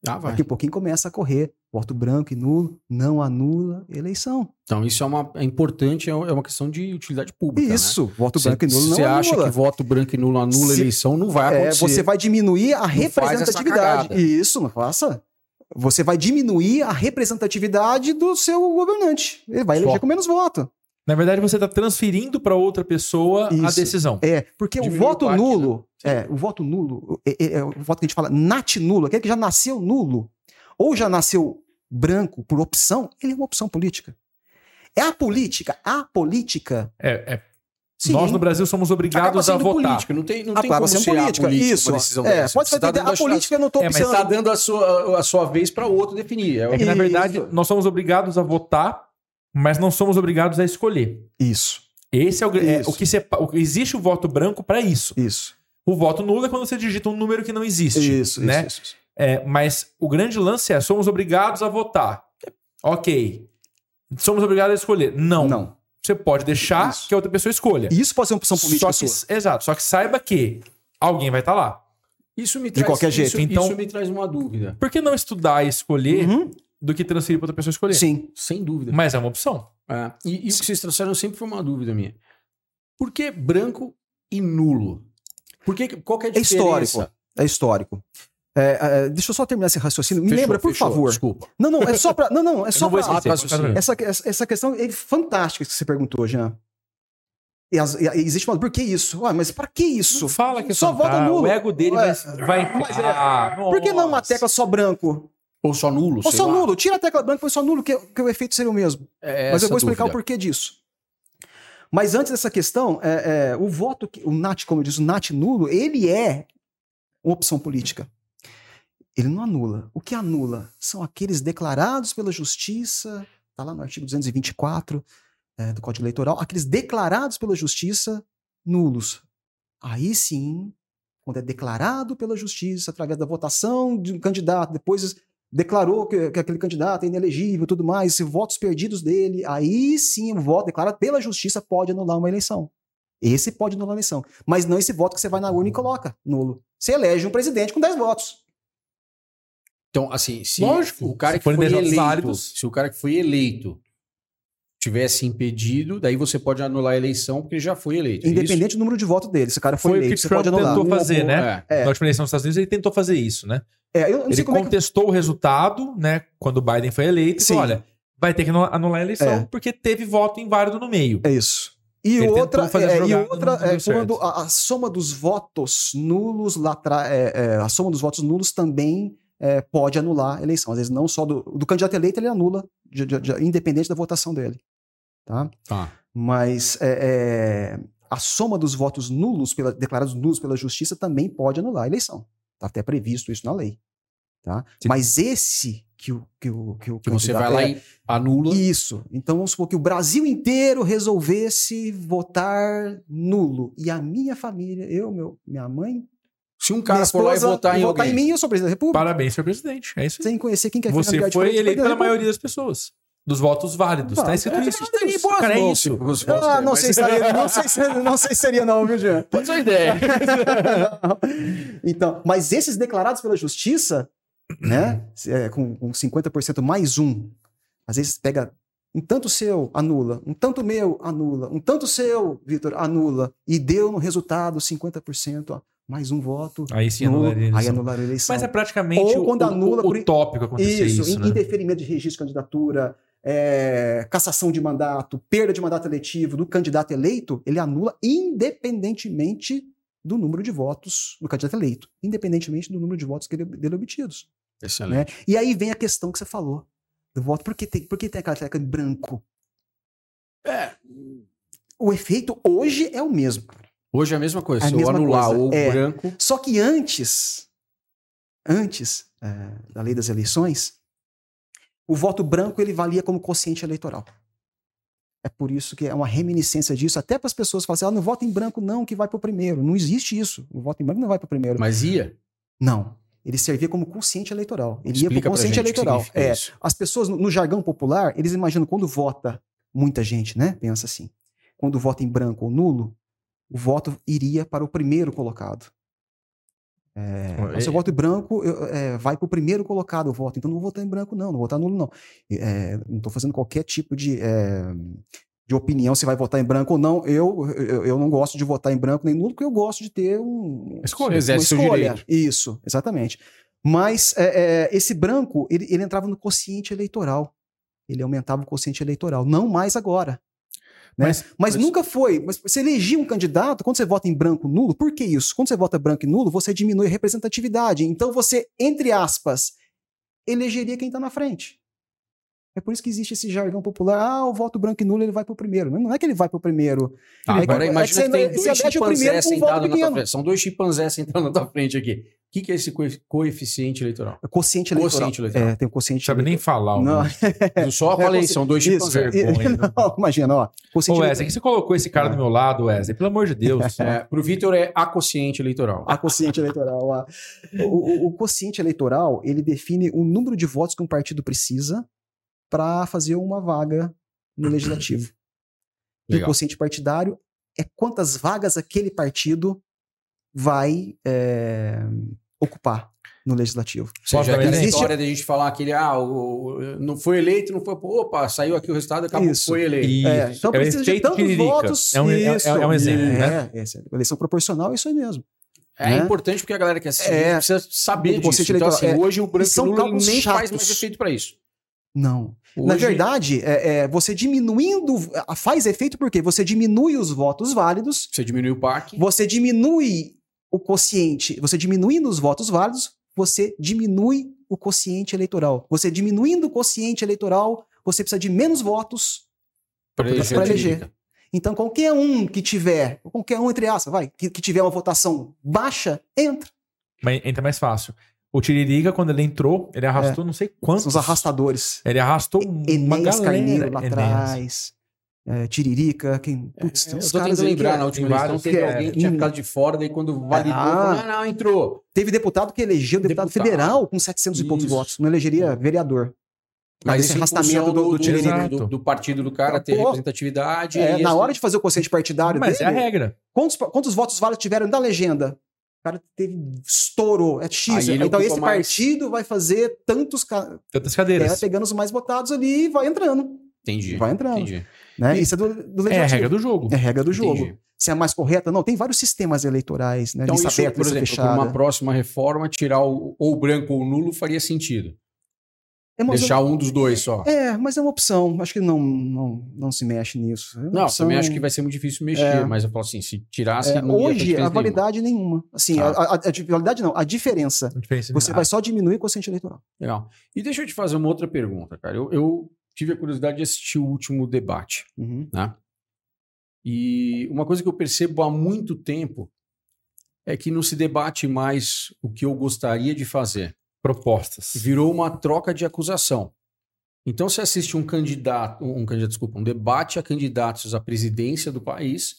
[SPEAKER 1] Ah.
[SPEAKER 3] Daqui a pouquinho começa a correr. Voto branco e nulo, não anula eleição.
[SPEAKER 1] Então, isso é, uma, é importante, é é uma questão de utilidade pública. né?
[SPEAKER 3] Isso, voto
[SPEAKER 1] Se
[SPEAKER 3] branco e nulo não
[SPEAKER 1] você acha
[SPEAKER 3] anula.
[SPEAKER 1] que voto branco e nulo anula
[SPEAKER 3] Se-
[SPEAKER 1] eleição, não vai
[SPEAKER 3] É,
[SPEAKER 1] acontecer.
[SPEAKER 3] você vai diminuir a
[SPEAKER 1] essa
[SPEAKER 3] representatividade. Isso, não faça. você vai diminuir a representatividade do seu governante. Ele vai eleger
[SPEAKER 1] Só.
[SPEAKER 3] com menos voto.
[SPEAKER 2] Na verdade, você está transferindo para outra pessoa a
[SPEAKER 3] Isso.
[SPEAKER 2] decisão.
[SPEAKER 3] É, porque o voto
[SPEAKER 1] o
[SPEAKER 3] nulo, é, o voto nulo, é, é- é o voto que a gente fala nat nulo, aquele que já nasceu nulo, ou já nasceu branco por opção, ele é uma opção política. É a política, a política.
[SPEAKER 2] É, é-
[SPEAKER 3] Sim,
[SPEAKER 2] nós no Brasil somos obrigados a votar.
[SPEAKER 1] política, não tem, não tem como ser a
[SPEAKER 3] política.
[SPEAKER 1] política
[SPEAKER 3] Isso.
[SPEAKER 1] uma decisão
[SPEAKER 3] É,
[SPEAKER 1] dessa.
[SPEAKER 3] pode
[SPEAKER 1] Você
[SPEAKER 3] ser
[SPEAKER 1] tá
[SPEAKER 3] a política eu não estou
[SPEAKER 2] É, mas
[SPEAKER 1] Você está dando a sua, a sua vez para o outro definir. É,
[SPEAKER 2] É que, na
[SPEAKER 3] Isso.
[SPEAKER 2] verdade, nós somos obrigados a votar, mas não somos obrigados a escolher.
[SPEAKER 3] Isso,
[SPEAKER 2] Esse é o, é
[SPEAKER 3] Isso.
[SPEAKER 2] o que sepa- o- existe o voto branco para isso.
[SPEAKER 3] isso.
[SPEAKER 2] O voto nulo é quando você digita um número que não existe,
[SPEAKER 3] Isso,
[SPEAKER 2] né?
[SPEAKER 3] isso, isso.
[SPEAKER 2] É, mas o grande lance é somos obrigados a votar. Ok. Somos obrigados a escolher. Não.
[SPEAKER 3] Não.
[SPEAKER 2] Você pode deixar
[SPEAKER 3] Isso.
[SPEAKER 2] que a outra pessoa escolha.
[SPEAKER 3] Isso pode ser uma opção política
[SPEAKER 2] só que,
[SPEAKER 3] sua.
[SPEAKER 2] exato. Só que saiba que alguém vai estar lá.
[SPEAKER 1] Isso me
[SPEAKER 3] De qualquer
[SPEAKER 1] isso-
[SPEAKER 3] jeito.
[SPEAKER 2] Então-
[SPEAKER 1] isso me traz uma dúvida.
[SPEAKER 2] Por que não estudar e escolher
[SPEAKER 3] Uhum.
[SPEAKER 2] Do que transferir para outra pessoa escolher?
[SPEAKER 3] Sim.
[SPEAKER 1] Sem dúvida.
[SPEAKER 2] Mas é uma opção.
[SPEAKER 1] É, e, e o que vocês trouxeram sempre foi uma dúvida minha. Por que branco e nulo? Por que, qual que é a
[SPEAKER 3] É
[SPEAKER 1] diferença?
[SPEAKER 3] histórico. É histórico. É, é, deixa eu só terminar esse raciocínio. Me
[SPEAKER 1] Fechou,
[SPEAKER 3] lembra, por
[SPEAKER 1] fechou,
[SPEAKER 3] favor.
[SPEAKER 1] Desculpa.
[SPEAKER 3] Não, não, é só pra. Não, não, é só
[SPEAKER 1] raciocínio.
[SPEAKER 3] Essa, essa, questão é fantástica que você perguntou, Jean. E, as- e existe uma. Por que isso? Ué, mas pra que isso?
[SPEAKER 2] Não fala que
[SPEAKER 3] Só
[SPEAKER 2] é
[SPEAKER 3] vota nulo.
[SPEAKER 2] O ego dele
[SPEAKER 3] Ué,
[SPEAKER 2] vai. vai
[SPEAKER 3] mas é.
[SPEAKER 2] Ah,
[SPEAKER 3] Por que não uma tecla só branco?
[SPEAKER 1] Ou só nulo?
[SPEAKER 3] Ou só
[SPEAKER 1] lá.
[SPEAKER 3] nulo? Tira a tecla branca e põe só nulo, que, que o efeito seria o mesmo.
[SPEAKER 1] É
[SPEAKER 3] Mas eu vou explicar
[SPEAKER 1] dúvida.
[SPEAKER 3] o porquê disso. Mas antes dessa questão, é, é, o voto, que- o NAT, como eu disse, o NAT nulo, ele é uma opção política. Ele não anula. O que anula são aqueles declarados pela justiça, está lá no artigo 224 é, do Código Eleitoral, aqueles declarados pela justiça nulos. Aí sim, quando é declarado pela justiça através da votação de um candidato, depois declarou que, que aquele candidato é inelegível e tudo mais, se votos perdidos dele, aí sim o voto declarado pela justiça pode anular uma eleição. Esse pode anular a eleição. Mas não esse voto que você vai na urna e coloca nulo. Você elege um presidente com 10 votos.
[SPEAKER 1] Então, assim, se
[SPEAKER 2] Lógico,
[SPEAKER 1] o cara
[SPEAKER 2] se
[SPEAKER 1] que foi
[SPEAKER 2] dez votos
[SPEAKER 1] eleito,
[SPEAKER 2] válidos.
[SPEAKER 1] se o cara que foi eleito tivesse impedido, daí você pode anular a eleição porque ele já foi eleito. é
[SPEAKER 3] Independente do número de votos dele. Se o cara foi,
[SPEAKER 2] Foi o que
[SPEAKER 3] eleito, você
[SPEAKER 2] Trump
[SPEAKER 3] pode anular.
[SPEAKER 2] tentou fazer, né?
[SPEAKER 1] É.
[SPEAKER 3] É.
[SPEAKER 2] Na última eleição dos Estados Unidos, ele tentou fazer isso, né?
[SPEAKER 3] É, eu não
[SPEAKER 2] Ele
[SPEAKER 3] sei como é que...
[SPEAKER 2] contestou o resultado, né? Quando o Biden foi eleito, e
[SPEAKER 3] Sim.
[SPEAKER 2] falou: olha, vai ter que anu- anular a eleição
[SPEAKER 3] É.
[SPEAKER 2] porque teve voto inválido no meio.
[SPEAKER 3] É isso. E
[SPEAKER 2] Ele
[SPEAKER 3] outra, é, e outra é quando a, a soma dos votos nulos lá atrás, é, é, a soma dos votos nulos também é, pode anular a eleição. Às vezes não só do, do candidato eleito, ele anula, de- de- de- independente da votação dele. Tá?
[SPEAKER 1] Tá.
[SPEAKER 3] Mas é, é, a soma dos votos nulos, pela- declarados nulos pela justiça, também pode anular a eleição. Está até previsto isso na lei. Tá?
[SPEAKER 2] Sim.
[SPEAKER 3] Mas esse que o, que o, que o
[SPEAKER 1] Que você vai lá
[SPEAKER 3] é,
[SPEAKER 1] e anula.
[SPEAKER 3] isso. Então vamos supor que o Brasil inteiro resolvesse votar nulo. E a minha família, eu, meu, minha mãe,
[SPEAKER 1] Se um cara for lá e votar em
[SPEAKER 3] votar
[SPEAKER 1] alguém.
[SPEAKER 3] em mim, eu sou presidente da República.
[SPEAKER 2] Parabéns, senhor presidente. É isso aí.
[SPEAKER 3] Sem conhecer quem quer
[SPEAKER 2] Você foi eleito pela maioria das pessoas. Dos votos válidos.
[SPEAKER 3] Ah,
[SPEAKER 2] tá escrito
[SPEAKER 3] é,
[SPEAKER 2] isso.
[SPEAKER 3] estaria em boas
[SPEAKER 2] Cara, é isso.
[SPEAKER 3] Ah, não sei, se seria, não, sei se, não sei se seria não, viu, Jean?
[SPEAKER 1] Pode ser uma ideia.
[SPEAKER 3] então, mas esses declarados pela justiça, né, é, com, com 50% mais um, às vezes pega um tanto seu, anula, um tanto meu, anula, um tanto seu, Vitor, anula, e deu no resultado 50%, ó, mais um voto,
[SPEAKER 2] Aí sim
[SPEAKER 3] nulo,
[SPEAKER 2] anularia a
[SPEAKER 3] aí
[SPEAKER 2] eleição.
[SPEAKER 3] anularam a eleição.
[SPEAKER 2] Mas é praticamente
[SPEAKER 3] Ou
[SPEAKER 2] o,
[SPEAKER 3] quando
[SPEAKER 2] o-
[SPEAKER 3] anula
[SPEAKER 2] o,
[SPEAKER 3] por-
[SPEAKER 2] utópico acontecer isso,
[SPEAKER 3] Isso, in-
[SPEAKER 2] né?
[SPEAKER 3] indeferimento de registro de candidatura, é, cassação de mandato, perda de mandato eletivo do candidato eleito, ele anula independentemente do número de votos do candidato eleito, independentemente do número de votos que ele, dele obtidos.
[SPEAKER 1] Excelente.
[SPEAKER 3] Né? E aí vem a questão que você falou do voto. Por que tem, por que tem aquela tecla em branco?
[SPEAKER 1] É.
[SPEAKER 3] O efeito hoje é o mesmo.
[SPEAKER 1] Hoje é a mesma coisa.
[SPEAKER 3] É a
[SPEAKER 1] Se eu
[SPEAKER 3] mesma
[SPEAKER 1] anular
[SPEAKER 3] coisa,
[SPEAKER 1] o
[SPEAKER 3] é.
[SPEAKER 1] branco.
[SPEAKER 3] Só que antes, antes é, da lei das eleições, o voto branco ele valia como quociente eleitoral. É por isso que é uma reminiscência disso, até para as pessoas falarem assim, ah, não vota em branco não, que vai para o primeiro. Não existe isso. O voto em branco não vai para o primeiro.
[SPEAKER 1] Mas ia.
[SPEAKER 3] Não. Ele servia como consciente eleitoral. Ele ia
[SPEAKER 1] Explica
[SPEAKER 3] para o consciente eleitoral. É,
[SPEAKER 1] isso.
[SPEAKER 3] as pessoas, no, no jargão popular, eles imaginam quando vota muita gente, né? Pensa assim. Quando vota em branco ou nulo, o voto iria para o primeiro colocado. É, se eu voto em branco, eu- é, vai para o primeiro colocado o voto. Então não vou votar em branco, não. Não vou votar nulo, não. É, não estou fazendo qualquer tipo de, é, de opinião se vai votar em branco ou não. Eu, eu, eu não gosto de votar em branco nem nulo, porque eu gosto de ter um,
[SPEAKER 1] Escolha.
[SPEAKER 3] uma escolha. Isso, exatamente. Mas é, é, esse branco, ele, ele entrava no quociente eleitoral. Ele aumentava o quociente eleitoral. Não mais agora. Né?
[SPEAKER 2] Mas-
[SPEAKER 3] Mas,
[SPEAKER 2] mas-
[SPEAKER 3] nunca foi. Mas você elegia um candidato, quando você vota em branco nulo, por que isso? Quando você vota branco e nulo, você diminui a representatividade. Então você, entre aspas, elegeria quem está na frente. É por isso que existe esse jargão popular. Ah, o voto branco e nulo ele vai pro primeiro. Não é que ele vai pro primeiro.
[SPEAKER 1] Ah,
[SPEAKER 3] É que-
[SPEAKER 1] agora
[SPEAKER 3] é que
[SPEAKER 1] imagina que
[SPEAKER 3] você-
[SPEAKER 1] tem dois
[SPEAKER 3] elege o primeiro
[SPEAKER 1] chimpanzés
[SPEAKER 3] com um voto
[SPEAKER 1] sentados na tua frente. São dois chimpanzés sentados na tua frente aqui. O que, que é esse coe- coeficiente eleitoral?
[SPEAKER 3] É Quociente eleitoral.
[SPEAKER 1] Quociente eleitoral.
[SPEAKER 3] É, tem o quociente
[SPEAKER 2] Não sabe nem falar. o
[SPEAKER 3] Não.
[SPEAKER 1] Eu só
[SPEAKER 3] É,
[SPEAKER 1] falei,
[SPEAKER 3] consci-
[SPEAKER 1] são dois
[SPEAKER 3] Isso,
[SPEAKER 1] chimpanzés.
[SPEAKER 2] vergonha,
[SPEAKER 3] não, imagina, ó.
[SPEAKER 2] Ô,
[SPEAKER 3] Quociente
[SPEAKER 2] Wesley, que você colocou esse cara do meu lado, Wesley? Pelo amor de Deus.
[SPEAKER 1] É, pro Vitor é a quociente eleitoral.
[SPEAKER 3] A quociente eleitoral. ó. O, o- o quociente eleitoral, ele define o número de votos que um partido precisa para fazer uma vaga no legislativo. E o quociente partidário é quantas vagas aquele partido vai é, ocupar no legislativo.
[SPEAKER 1] Ou seja, aquela
[SPEAKER 2] exemplo?
[SPEAKER 1] história da gente falar aquele, ah, o, o- não foi eleito, não foi. Opa, saiu aqui o resultado, acabou,
[SPEAKER 3] Isso.
[SPEAKER 1] foi eleito.
[SPEAKER 2] Isso.
[SPEAKER 3] É, então
[SPEAKER 2] é
[SPEAKER 3] precisa de tantos
[SPEAKER 2] Tiririca.
[SPEAKER 3] votos.
[SPEAKER 2] É um, é-
[SPEAKER 3] isso,
[SPEAKER 2] é um exemplo, né?
[SPEAKER 3] É, eleição proporcional é isso aí mesmo.
[SPEAKER 1] É,
[SPEAKER 3] né?
[SPEAKER 1] importante porque a galera que assiste
[SPEAKER 3] É.
[SPEAKER 1] precisa saber disso. Então, assim,
[SPEAKER 3] é.
[SPEAKER 1] hoje o branco
[SPEAKER 3] E são cálculos
[SPEAKER 1] nem faz
[SPEAKER 3] chatos.
[SPEAKER 1] mais efeito para isso.
[SPEAKER 3] Não. Na
[SPEAKER 1] Hoje-
[SPEAKER 3] verdade, é, é, você diminuindo. Faz efeito porque você diminui os votos válidos,
[SPEAKER 1] Você diminui o PAC.
[SPEAKER 3] você diminui o quociente. Você diminuindo os votos válidos, você diminui o quociente eleitoral. Você diminuindo o quociente eleitoral, você precisa de menos votos
[SPEAKER 1] Pra eleger.
[SPEAKER 3] eleger. Então, qualquer um que tiver, qualquer um entre aspas, vai, que, que tiver uma votação baixa, entra.
[SPEAKER 2] Mas entra mais fácil. O Tiririca, quando ele entrou, ele arrastou não sei quantos.
[SPEAKER 3] São os arrastadores.
[SPEAKER 2] Ele arrastou uma
[SPEAKER 3] Enéas
[SPEAKER 2] galera.
[SPEAKER 3] Carneiro lá atrás. é, Tiririca, quem. Putz, tem
[SPEAKER 1] Eu
[SPEAKER 3] uns
[SPEAKER 1] tô
[SPEAKER 3] caras
[SPEAKER 1] lembrar,
[SPEAKER 3] que-
[SPEAKER 1] na última
[SPEAKER 2] tem
[SPEAKER 1] eleição teve
[SPEAKER 3] que-
[SPEAKER 1] alguém que tinha ficado de fora, daí quando validou,
[SPEAKER 3] Ah.
[SPEAKER 1] falou, não, entrou.
[SPEAKER 3] Teve deputado que elegeu deputado,
[SPEAKER 1] Deputado.
[SPEAKER 3] federal com 700 e poucos
[SPEAKER 1] Isso.
[SPEAKER 3] votos. Não elegeria vereador.
[SPEAKER 1] Mas
[SPEAKER 3] esse arrastamento do, do.
[SPEAKER 2] Exato.
[SPEAKER 1] do, do partido do cara, ter
[SPEAKER 3] Pô,
[SPEAKER 1] representatividade.
[SPEAKER 3] É,
[SPEAKER 1] e
[SPEAKER 3] na hora de fazer o quociente partidário
[SPEAKER 2] Mas é
[SPEAKER 3] dele,
[SPEAKER 2] a regra.
[SPEAKER 3] quantos, quantos votos válidos tiveram da legenda? O cara teve, estourou, é X. Então esse
[SPEAKER 1] mais-
[SPEAKER 3] partido vai fazer tantos... ca-
[SPEAKER 2] Tantas
[SPEAKER 3] É,
[SPEAKER 2] cadeiras.
[SPEAKER 3] pegando os mais votados ali e vai entrando.
[SPEAKER 1] Entendi.
[SPEAKER 3] Vai entrando.
[SPEAKER 1] Entendi.
[SPEAKER 3] Né?
[SPEAKER 2] E-
[SPEAKER 3] Isso é do, do
[SPEAKER 2] É a
[SPEAKER 3] legislativo.
[SPEAKER 2] regra do jogo.
[SPEAKER 3] É a regra do jogo.
[SPEAKER 1] Entendi.
[SPEAKER 3] Se é mais correta, não. Tem vários sistemas eleitorais, né?
[SPEAKER 1] Então,
[SPEAKER 3] lista
[SPEAKER 1] isso,
[SPEAKER 3] aberta,
[SPEAKER 1] por exemplo,
[SPEAKER 3] fechada.
[SPEAKER 1] uma próxima reforma, tirar o, ou o branco ou o nulo faria sentido.
[SPEAKER 3] É, mas
[SPEAKER 1] Deixar um dos dois só.
[SPEAKER 3] É, mas é uma opção. Acho que não, não, não se mexe nisso. É uma
[SPEAKER 1] Não,
[SPEAKER 3] opção-
[SPEAKER 1] também acho que vai ser muito difícil mexer,
[SPEAKER 3] É.
[SPEAKER 1] mas eu falo assim, se tirasse.
[SPEAKER 3] É, hoje, a validade nenhuma. Assim,
[SPEAKER 1] Tá.
[SPEAKER 3] a, a- a validade não, a diferença.
[SPEAKER 2] Não diferença
[SPEAKER 3] Você
[SPEAKER 2] nada.
[SPEAKER 3] vai só diminuir o quociente eleitoral.
[SPEAKER 1] nenhuma. Legal. E deixa eu te fazer uma outra pergunta, cara. Eu, eu tive a curiosidade de assistir o último debate,
[SPEAKER 3] Uhum.
[SPEAKER 1] né? E uma coisa que eu percebo há muito tempo é que não se debate mais o que eu gostaria de fazer.
[SPEAKER 2] Propostas.
[SPEAKER 1] virou uma troca de acusação. Então, você assiste um candidato, um candidato, desculpa, um debate a candidatos à presidência do país,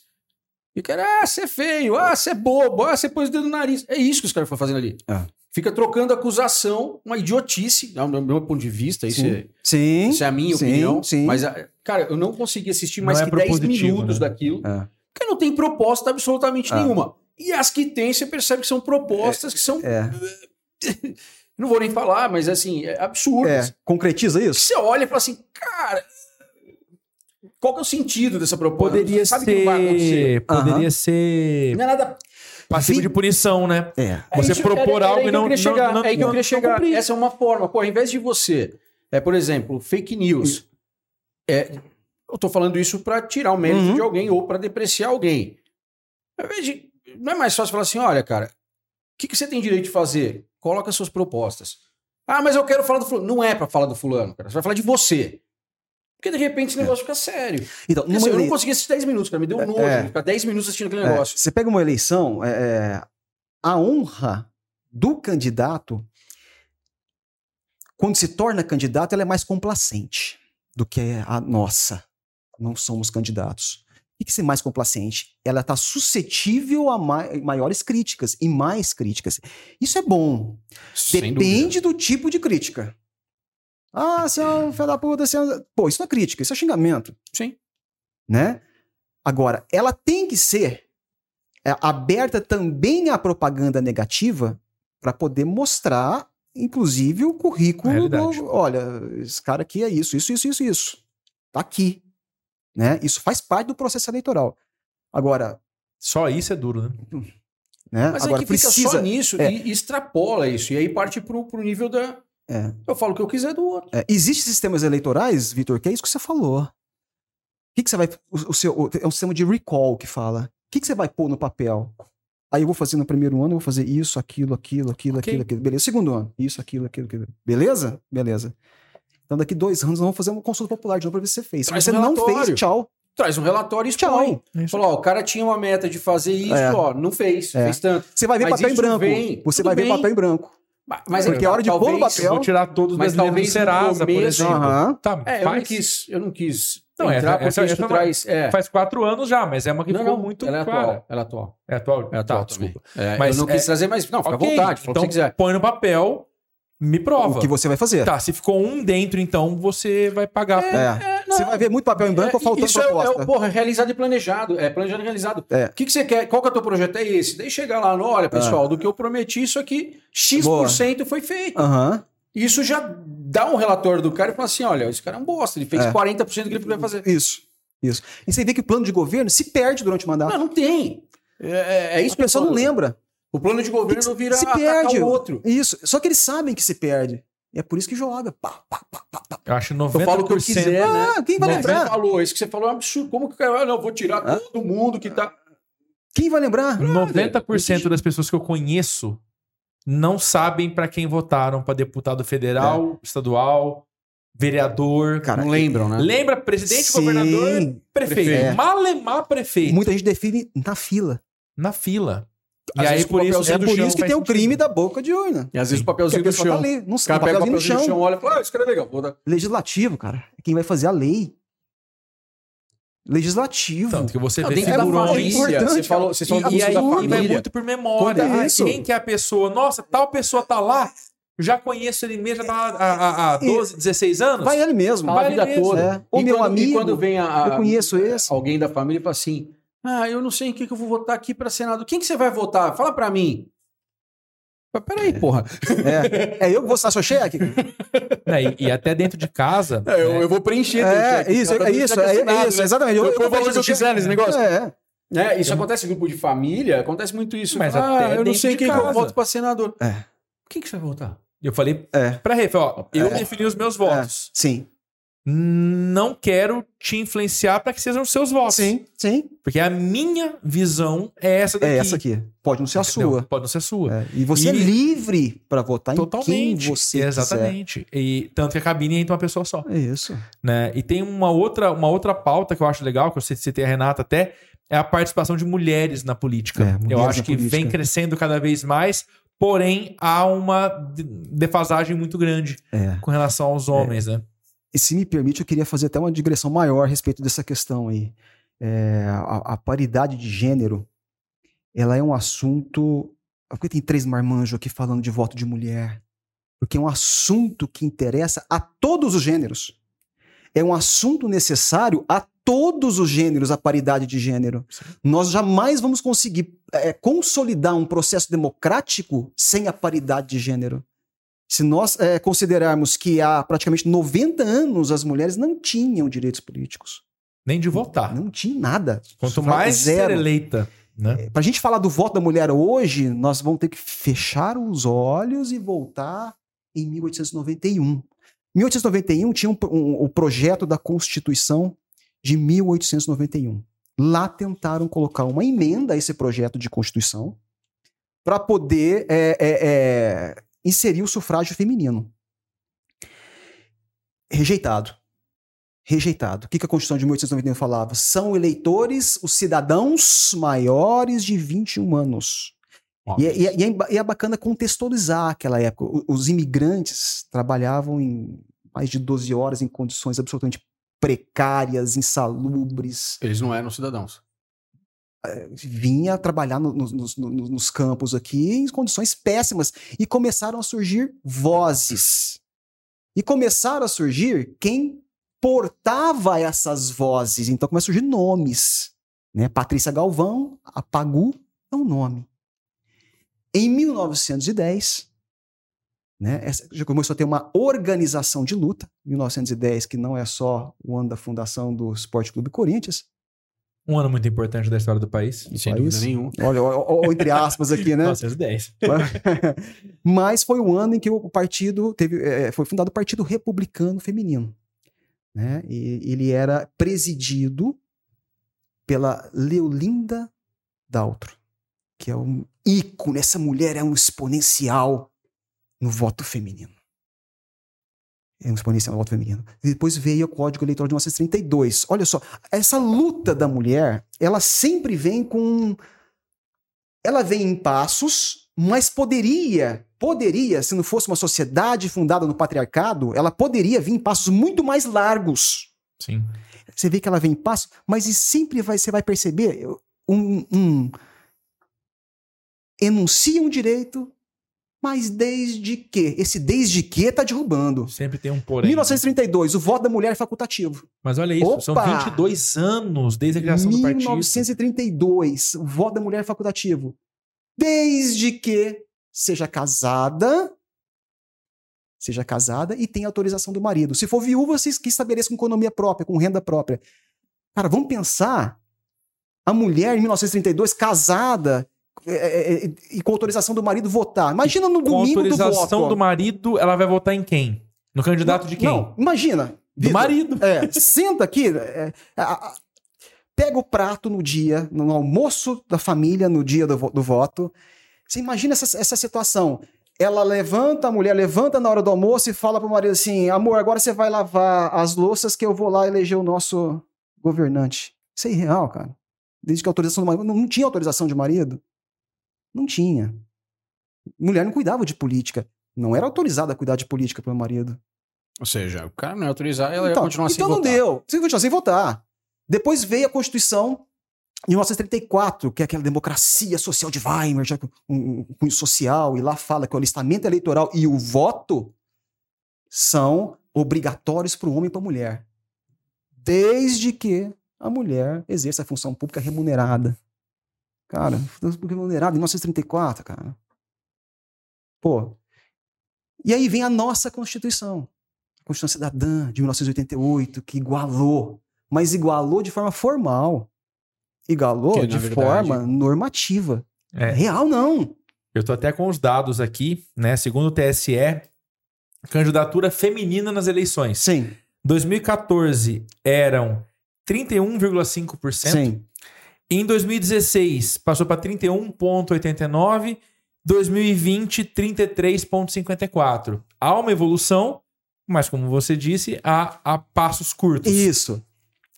[SPEAKER 1] e o cara, ah, você é feio, ah, você é bobo, ah, você pôs o dedo no nariz. É isso que os caras estão fazendo ali.
[SPEAKER 3] É.
[SPEAKER 1] Fica trocando acusação, uma idiotice, ao meu meu ponto de vista, isso,
[SPEAKER 3] Sim.
[SPEAKER 1] é,
[SPEAKER 3] Sim.
[SPEAKER 1] isso é a minha
[SPEAKER 3] sim,
[SPEAKER 1] opinião.
[SPEAKER 3] sim.
[SPEAKER 1] Mas, ah, cara, eu não consegui assistir
[SPEAKER 2] Não
[SPEAKER 1] mais
[SPEAKER 2] é
[SPEAKER 1] que 10
[SPEAKER 2] propositivo,
[SPEAKER 1] minutos
[SPEAKER 2] né?
[SPEAKER 1] daquilo,
[SPEAKER 3] É.
[SPEAKER 1] porque não tem proposta absolutamente
[SPEAKER 3] Ah.
[SPEAKER 1] nenhuma. E as que tem, você percebe que são propostas que são.
[SPEAKER 3] É.
[SPEAKER 1] Não vou nem falar, mas assim, é absurdas.
[SPEAKER 3] É. Concretiza isso?
[SPEAKER 1] Você olha e fala assim, cara, qual que é o sentido dessa proposta?
[SPEAKER 2] Poderia
[SPEAKER 1] Sabe que não vai acontecer.
[SPEAKER 2] ser. Poderia ser.
[SPEAKER 1] Não é nada.
[SPEAKER 2] Passivo de punição, né?
[SPEAKER 3] É.
[SPEAKER 2] Você
[SPEAKER 1] É
[SPEAKER 2] propor
[SPEAKER 1] era- era
[SPEAKER 2] algo e
[SPEAKER 1] que eu
[SPEAKER 2] não- não-
[SPEAKER 1] chegar,
[SPEAKER 2] não-
[SPEAKER 1] É aí que eu queria
[SPEAKER 2] não
[SPEAKER 1] chegar.
[SPEAKER 2] cumprir.
[SPEAKER 1] Essa é uma forma. Pô, ao invés de você, é, por exemplo, fake news. É, eu tô falando isso para tirar o mérito
[SPEAKER 3] Uhum.
[SPEAKER 1] de alguém ou para depreciar alguém. Ao invés de, não é mais fácil falar assim, olha, cara, o que, que você tem direito de fazer? Coloca suas propostas. Ah, mas eu quero falar do fulano. Não é para falar do fulano, cara. Você vai falar de você. Porque de repente esse negócio fica sério.
[SPEAKER 3] Então,
[SPEAKER 1] Porque, assim, eu não
[SPEAKER 3] ele-
[SPEAKER 1] consegui assistir 10 minutos, cara. Me deu
[SPEAKER 3] É,
[SPEAKER 1] nojo
[SPEAKER 3] é.
[SPEAKER 1] ficar 10 minutos assistindo aquele
[SPEAKER 3] é,
[SPEAKER 1] negócio.
[SPEAKER 3] você pega uma eleição, é, é, a honra do candidato, quando se torna candidato, ela é mais complacente do que a nossa. Não somos candidatos. O que é ser mais complacente? Ela está suscetível a mai- maiores críticas e mais críticas. Isso é bom.
[SPEAKER 1] Sem dúvida.
[SPEAKER 3] Depende do tipo de crítica. Ah, você é um filho da puta, você é um... Pô, isso não é crítica, isso é xingamento,
[SPEAKER 1] Sim.
[SPEAKER 3] né? Agora, ela tem que ser é, aberta também à propaganda negativa para poder mostrar, inclusive, o currículo
[SPEAKER 2] Realidade.
[SPEAKER 3] do... Olha, esse cara aqui é isso, isso, isso, isso, isso. Tá aqui. Né? Isso faz parte do processo eleitoral. Agora,
[SPEAKER 2] Só isso é duro, né?
[SPEAKER 3] Né?
[SPEAKER 1] Mas
[SPEAKER 3] Agora
[SPEAKER 1] aí que fica
[SPEAKER 3] precisa.
[SPEAKER 1] só nisso
[SPEAKER 3] é.
[SPEAKER 1] e, extrapola isso. E aí parte pro, pro nível da.
[SPEAKER 3] É.
[SPEAKER 1] Eu falo o que eu quiser do outro.
[SPEAKER 3] É, Existem sistemas eleitorais, Vitor, que é isso que você falou. O que, que você vai. O, o seu, o- é um sistema de recall que fala. O que, que você vai pôr no papel? Aí eu vou fazer no primeiro ano, eu vou fazer isso, aquilo, aquilo, aquilo,
[SPEAKER 2] Ok.
[SPEAKER 3] aquilo, aquilo. Beleza. Segundo ano, isso, aquilo, aquilo, aquilo. Beleza? Beleza. Então daqui dois anos nós vamos fazer uma consulta popular de novo pra ver se você fez. Se você
[SPEAKER 1] um
[SPEAKER 3] não fez, tchau.
[SPEAKER 1] Traz um relatório e
[SPEAKER 3] Tchau.
[SPEAKER 1] expõe.
[SPEAKER 2] Isso.
[SPEAKER 1] Falou, ó, o cara tinha uma meta de fazer isso,
[SPEAKER 3] É.
[SPEAKER 1] ó, não fez,
[SPEAKER 3] É.
[SPEAKER 1] fez tanto.
[SPEAKER 3] Você vai ver
[SPEAKER 1] Mas
[SPEAKER 3] papel em branco.
[SPEAKER 1] vem,
[SPEAKER 3] você vai ver
[SPEAKER 1] bem.
[SPEAKER 3] papel em branco.
[SPEAKER 1] Mas-
[SPEAKER 3] Porque
[SPEAKER 1] é,
[SPEAKER 3] a hora de pôr no papel-
[SPEAKER 2] Vou tirar todos os do
[SPEAKER 1] talvez no
[SPEAKER 2] Serasa, por exemplo. Tá,
[SPEAKER 1] É, eu não quis, eu não quis
[SPEAKER 2] Não,
[SPEAKER 1] entrar
[SPEAKER 2] essa-
[SPEAKER 1] porque
[SPEAKER 2] essa-
[SPEAKER 1] isso
[SPEAKER 2] essa
[SPEAKER 1] traz... É.
[SPEAKER 2] faz quatro anos já, mas é uma que
[SPEAKER 1] Não,
[SPEAKER 2] ficou
[SPEAKER 1] não,
[SPEAKER 2] muito
[SPEAKER 1] ela é
[SPEAKER 2] clara.
[SPEAKER 1] atual. Ela é atual.
[SPEAKER 2] É atual?
[SPEAKER 1] É atual
[SPEAKER 2] tá,
[SPEAKER 1] também.
[SPEAKER 2] desculpa.
[SPEAKER 1] É,
[SPEAKER 2] Mas
[SPEAKER 1] eu não quis
[SPEAKER 2] é-
[SPEAKER 1] trazer, mas não, fica
[SPEAKER 2] Ok,
[SPEAKER 1] à vontade,
[SPEAKER 2] então
[SPEAKER 1] você quiser.
[SPEAKER 2] põe no papel, me prova.
[SPEAKER 3] O que você vai fazer.
[SPEAKER 2] Tá, se ficou um dentro, então você vai pagar.
[SPEAKER 3] É. Você vai ver muito papel em branco
[SPEAKER 1] É,
[SPEAKER 3] faltando
[SPEAKER 1] isso é,
[SPEAKER 3] proposta.
[SPEAKER 1] é, porra, é realizado e planejado. É planejado e realizado.
[SPEAKER 3] É.
[SPEAKER 1] O que, que você quer? Qual que é o teu projeto? É esse. Daí chega lá, no, olha, pessoal, do que eu prometi, isso aqui, X%
[SPEAKER 3] Boa.
[SPEAKER 1] foi feito.
[SPEAKER 3] Aham.
[SPEAKER 1] Isso já dá um relatório do cara e fala assim: olha, esse cara é um bosta, ele fez
[SPEAKER 3] É.
[SPEAKER 1] 40% do que ele podia fazer.
[SPEAKER 3] Isso. Isso. E você vê que o plano de governo se perde durante o mandato.
[SPEAKER 1] Não, não tem. É, é- é isso
[SPEAKER 3] a pessoa não lembra.
[SPEAKER 1] O plano de governo
[SPEAKER 3] Se-
[SPEAKER 1] vira
[SPEAKER 3] se perde.
[SPEAKER 1] o outro.
[SPEAKER 3] Isso. Só que eles sabem que se perde. E é por isso que joga. Pá, pá, pá, pá, pá.
[SPEAKER 2] Eu acho 90%.
[SPEAKER 1] Eu falo o que eu quiser, né?
[SPEAKER 3] Ah, quem vai
[SPEAKER 1] Não,
[SPEAKER 3] lembrar?
[SPEAKER 1] Você falou, isso que você falou é um absurdo. Como que o cara, ah, não, vou tirar
[SPEAKER 3] Hã?
[SPEAKER 1] todo mundo que tá.
[SPEAKER 3] Quem vai lembrar?
[SPEAKER 2] 90% das pessoas que eu conheço não sabem pra quem votaram pra deputado federal, estadual, vereador.
[SPEAKER 3] Cara,
[SPEAKER 1] não lembram, né?
[SPEAKER 2] Lembra presidente,
[SPEAKER 3] Sim.
[SPEAKER 2] governador, prefeito.
[SPEAKER 3] É.
[SPEAKER 2] Malemar prefeito.
[SPEAKER 3] Muita gente define na fila.
[SPEAKER 2] Na fila.
[SPEAKER 1] Às
[SPEAKER 2] e aí por
[SPEAKER 1] o
[SPEAKER 2] isso,
[SPEAKER 3] É
[SPEAKER 1] do
[SPEAKER 3] por
[SPEAKER 1] chão,
[SPEAKER 3] isso que tem o crime da boca de urna.
[SPEAKER 1] E às vezes o
[SPEAKER 3] Que a
[SPEAKER 1] papelzinho do chão.
[SPEAKER 3] tá ali, não
[SPEAKER 1] O
[SPEAKER 3] sabe,
[SPEAKER 1] cara pega o
[SPEAKER 3] papelzinho
[SPEAKER 1] papelzinho
[SPEAKER 3] no
[SPEAKER 1] do
[SPEAKER 3] chão.
[SPEAKER 1] chão, olha e fala, ah, esse cara é legal. Vou dar.
[SPEAKER 3] Legislativo, cara. É quem vai fazer a lei. Legislativo.
[SPEAKER 2] Tanto que você
[SPEAKER 1] Não,
[SPEAKER 2] figurões.
[SPEAKER 1] família,
[SPEAKER 3] importante,
[SPEAKER 1] você falou,
[SPEAKER 3] cara.
[SPEAKER 1] da
[SPEAKER 2] E, e aí e vai
[SPEAKER 1] família.
[SPEAKER 2] muito por memória.
[SPEAKER 3] É
[SPEAKER 2] Ah,
[SPEAKER 3] isso?
[SPEAKER 2] Quem que é a pessoa? Nossa, tal pessoa tá lá. Já conheço ele mesmo, já tá há, há, há 12, 16 anos.
[SPEAKER 3] Vai ele mesmo.
[SPEAKER 1] Fala a
[SPEAKER 2] Vai
[SPEAKER 1] vida
[SPEAKER 2] mesmo.
[SPEAKER 1] toda.
[SPEAKER 3] É. O
[SPEAKER 1] E
[SPEAKER 3] meu
[SPEAKER 1] quando-
[SPEAKER 3] amigo,
[SPEAKER 1] E quando vem a, a-
[SPEAKER 3] eu conheço esse.
[SPEAKER 1] alguém da família e fala assim: Ah, eu não sei em que, que eu vou votar aqui pra Senado. Quem que você vai votar? Fala pra mim. Mas peraí, porra.
[SPEAKER 3] É, é eu que vou estar seu cheque?
[SPEAKER 2] Né, e, e até dentro de casa.
[SPEAKER 1] É, eu,
[SPEAKER 2] né,
[SPEAKER 1] eu vou preencher.
[SPEAKER 3] É,
[SPEAKER 1] cheque.
[SPEAKER 3] isso, é isso, é isso,
[SPEAKER 1] né?
[SPEAKER 3] exatamente.
[SPEAKER 1] Eu,
[SPEAKER 3] Eu,
[SPEAKER 1] ponho o valor
[SPEAKER 3] faço
[SPEAKER 1] que eu quiser nesse negócio.
[SPEAKER 3] É,
[SPEAKER 1] É, isso acontece em grupo de família, acontece muito isso.
[SPEAKER 2] Mas
[SPEAKER 1] ah,
[SPEAKER 2] até
[SPEAKER 1] eu não sei quem que eu voto pra senador.
[SPEAKER 3] É.
[SPEAKER 1] Quem que você vai votar?
[SPEAKER 2] Eu falei
[SPEAKER 3] é,
[SPEAKER 2] pra Refa, ó, eu
[SPEAKER 3] É.
[SPEAKER 2] defini os meus votos.
[SPEAKER 3] sim.
[SPEAKER 2] Não quero te influenciar pra que sejam os seus votos.
[SPEAKER 3] Sim, sim.
[SPEAKER 2] Porque a minha visão é essa daqui.
[SPEAKER 3] É essa aqui. Pode não ser a
[SPEAKER 2] entendeu?
[SPEAKER 3] sua.
[SPEAKER 2] Pode não ser a sua.
[SPEAKER 3] É, E você é
[SPEAKER 2] E-
[SPEAKER 3] livre pra votar em quem
[SPEAKER 2] Totalmente.
[SPEAKER 3] você
[SPEAKER 2] Exatamente. E tanto que a cabine entra uma pessoa só.
[SPEAKER 3] quiser. É isso.
[SPEAKER 2] né? E tem uma outra, uma outra pauta que eu acho legal, que eu citei a Renata até, é a participação de mulheres na política.
[SPEAKER 3] É,
[SPEAKER 2] eu
[SPEAKER 3] mulheres
[SPEAKER 2] acho
[SPEAKER 3] na
[SPEAKER 2] que
[SPEAKER 3] política.
[SPEAKER 2] vem crescendo cada vez mais, porém há uma de- defasagem muito grande
[SPEAKER 3] É.
[SPEAKER 2] com relação aos homens, né?
[SPEAKER 3] E se me permite, eu queria fazer até uma digressão maior a respeito dessa questão aí. É, a, a paridade de gênero, ela é um assunto. Por que tem três marmanjos aqui falando de voto de mulher? Porque é um assunto que interessa a todos os gêneros. É um assunto necessário a todos os gêneros, a paridade de gênero. Nós jamais vamos conseguir é, consolidar um processo democrático sem a paridade de gênero. Se nós é, considerarmos que há praticamente 90 anos as mulheres não tinham direitos políticos,
[SPEAKER 2] Nem de votar.
[SPEAKER 3] não tinha nada.
[SPEAKER 2] Quanto mais ser
[SPEAKER 3] zero.
[SPEAKER 2] eleita, né?
[SPEAKER 3] Para a gente falar do voto da mulher hoje, nós vamos ter que fechar os olhos e voltar em 1891. 1891 tinha um, um- o projeto da Constituição de 1891. Lá tentaram colocar uma emenda a esse projeto de Constituição para poder é, é, é, inserir o sufrágio feminino. Rejeitado. Rejeitado. O que a Constituição de 1891 falava? São eleitores os cidadãos maiores de 21 anos. E, é- e é- e é, ba- e é bacana contextualizar aquela época. Os imigrantes trabalhavam em mais de 12 horas em condições absolutamente precárias, insalubres.
[SPEAKER 1] Eles não eram cidadãos.
[SPEAKER 3] Vinha trabalhar no- no- nos- no- nos campos aqui em condições péssimas. E começaram a surgir vozes. E começaram a surgir quem portava essas vozes. Então começam a surgir nomes. Né? Patrícia Galvão, a Pagu é um nome. Em 1910, né, já começou a ter uma organização de luta. 1910, que não é só o ano da fundação do Esporte Clube Corinthians.
[SPEAKER 2] Um ano muito importante da história do país.
[SPEAKER 1] Sem
[SPEAKER 3] País.
[SPEAKER 1] dúvida nenhuma.
[SPEAKER 3] Olha, ó, ó, entre aspas aqui, né?
[SPEAKER 2] Nossa, as 10.
[SPEAKER 3] Mas foi o ano em que o partido teve, é, foi fundado o Partido Republicano Feminino. Né? E ele era presidido pela Leolinda Daltro, que é um ícone. Essa mulher é um exponencial no voto feminino. Exponencial voto feminino. Depois veio o Código Eleitoral de 1932. Olha só, essa luta da mulher, ela sempre vem com ela vem em passos, mas poderia, poderia, se não fosse uma sociedade fundada no patriarcado, ela poderia vir em passos muito mais largos.
[SPEAKER 2] Sim.
[SPEAKER 3] Você vê que ela vem em passos, mas e sempre vai, você vai perceber um, um enuncia um direito, mas desde que? Esse desde que tá derrubando.
[SPEAKER 2] Sempre tem um porém.
[SPEAKER 3] 1932, o voto da mulher é facultativo.
[SPEAKER 2] Mas olha isso, são
[SPEAKER 3] Opa!
[SPEAKER 2] 22 anos desde a criação do partido.
[SPEAKER 3] 1932, o voto da mulher é facultativo. Desde que seja casada, seja casada e tenha autorização do marido. Se for viúva, se que estabeleça com economia própria, com renda própria. Cara, vamos pensar a mulher em 1932 casada é, é, é, e com autorização do marido votar. Imagina no
[SPEAKER 2] Com
[SPEAKER 3] domingo do
[SPEAKER 2] autorização
[SPEAKER 3] voto.
[SPEAKER 2] do marido, ela vai votar em quem? No candidato de quem?
[SPEAKER 3] Não, imagina.
[SPEAKER 2] Do
[SPEAKER 3] Vitor,
[SPEAKER 2] marido.
[SPEAKER 3] É, senta aqui, é, a- a- pega o prato no dia, no almoço da família, no dia do, do voto. Você imagina essa, essa situação. Ela levanta, a mulher levanta na hora do almoço e fala pro marido assim: amor, agora você vai lavar as louças que eu vou lá eleger o nosso governante. Isso é irreal, cara. Desde que a autorização do marido. Não, não tinha autorização de marido? Não tinha. Mulher não cuidava de política. Não era autorizada a cuidar de política pelo marido.
[SPEAKER 1] Ou seja, o cara não é autorizar, ela
[SPEAKER 3] Então,
[SPEAKER 1] ia continuar sem
[SPEAKER 3] então não
[SPEAKER 1] votar.
[SPEAKER 3] deu. Você continuar sem votar. Depois veio a Constituição em 1934, que é aquela democracia social de Weimar, já com um, um cunho social, e lá fala que o alistamento eleitoral e o voto são obrigatórios para o homem e para a mulher. Desde que a mulher exerça a função pública remunerada. Cara, remunerada em 1934, cara. Pô. E aí vem a nossa Constituição. A Constituição Cidadã de 1988, que igualou, mas igualou de forma formal. Igualou
[SPEAKER 1] Que,
[SPEAKER 3] de
[SPEAKER 1] verdade-
[SPEAKER 3] forma normativa.
[SPEAKER 2] É.
[SPEAKER 3] Real, não.
[SPEAKER 2] Eu tô até com os dados aqui, né? Segundo o TSE, candidatura feminina nas eleições.
[SPEAKER 3] Sim.
[SPEAKER 2] 2014 eram 31,5%.
[SPEAKER 3] Sim.
[SPEAKER 2] Em 2016 passou para 31,89%. 2020, 33,54%. Há uma evolução, mas como você disse, há, há passos curtos.
[SPEAKER 3] Isso.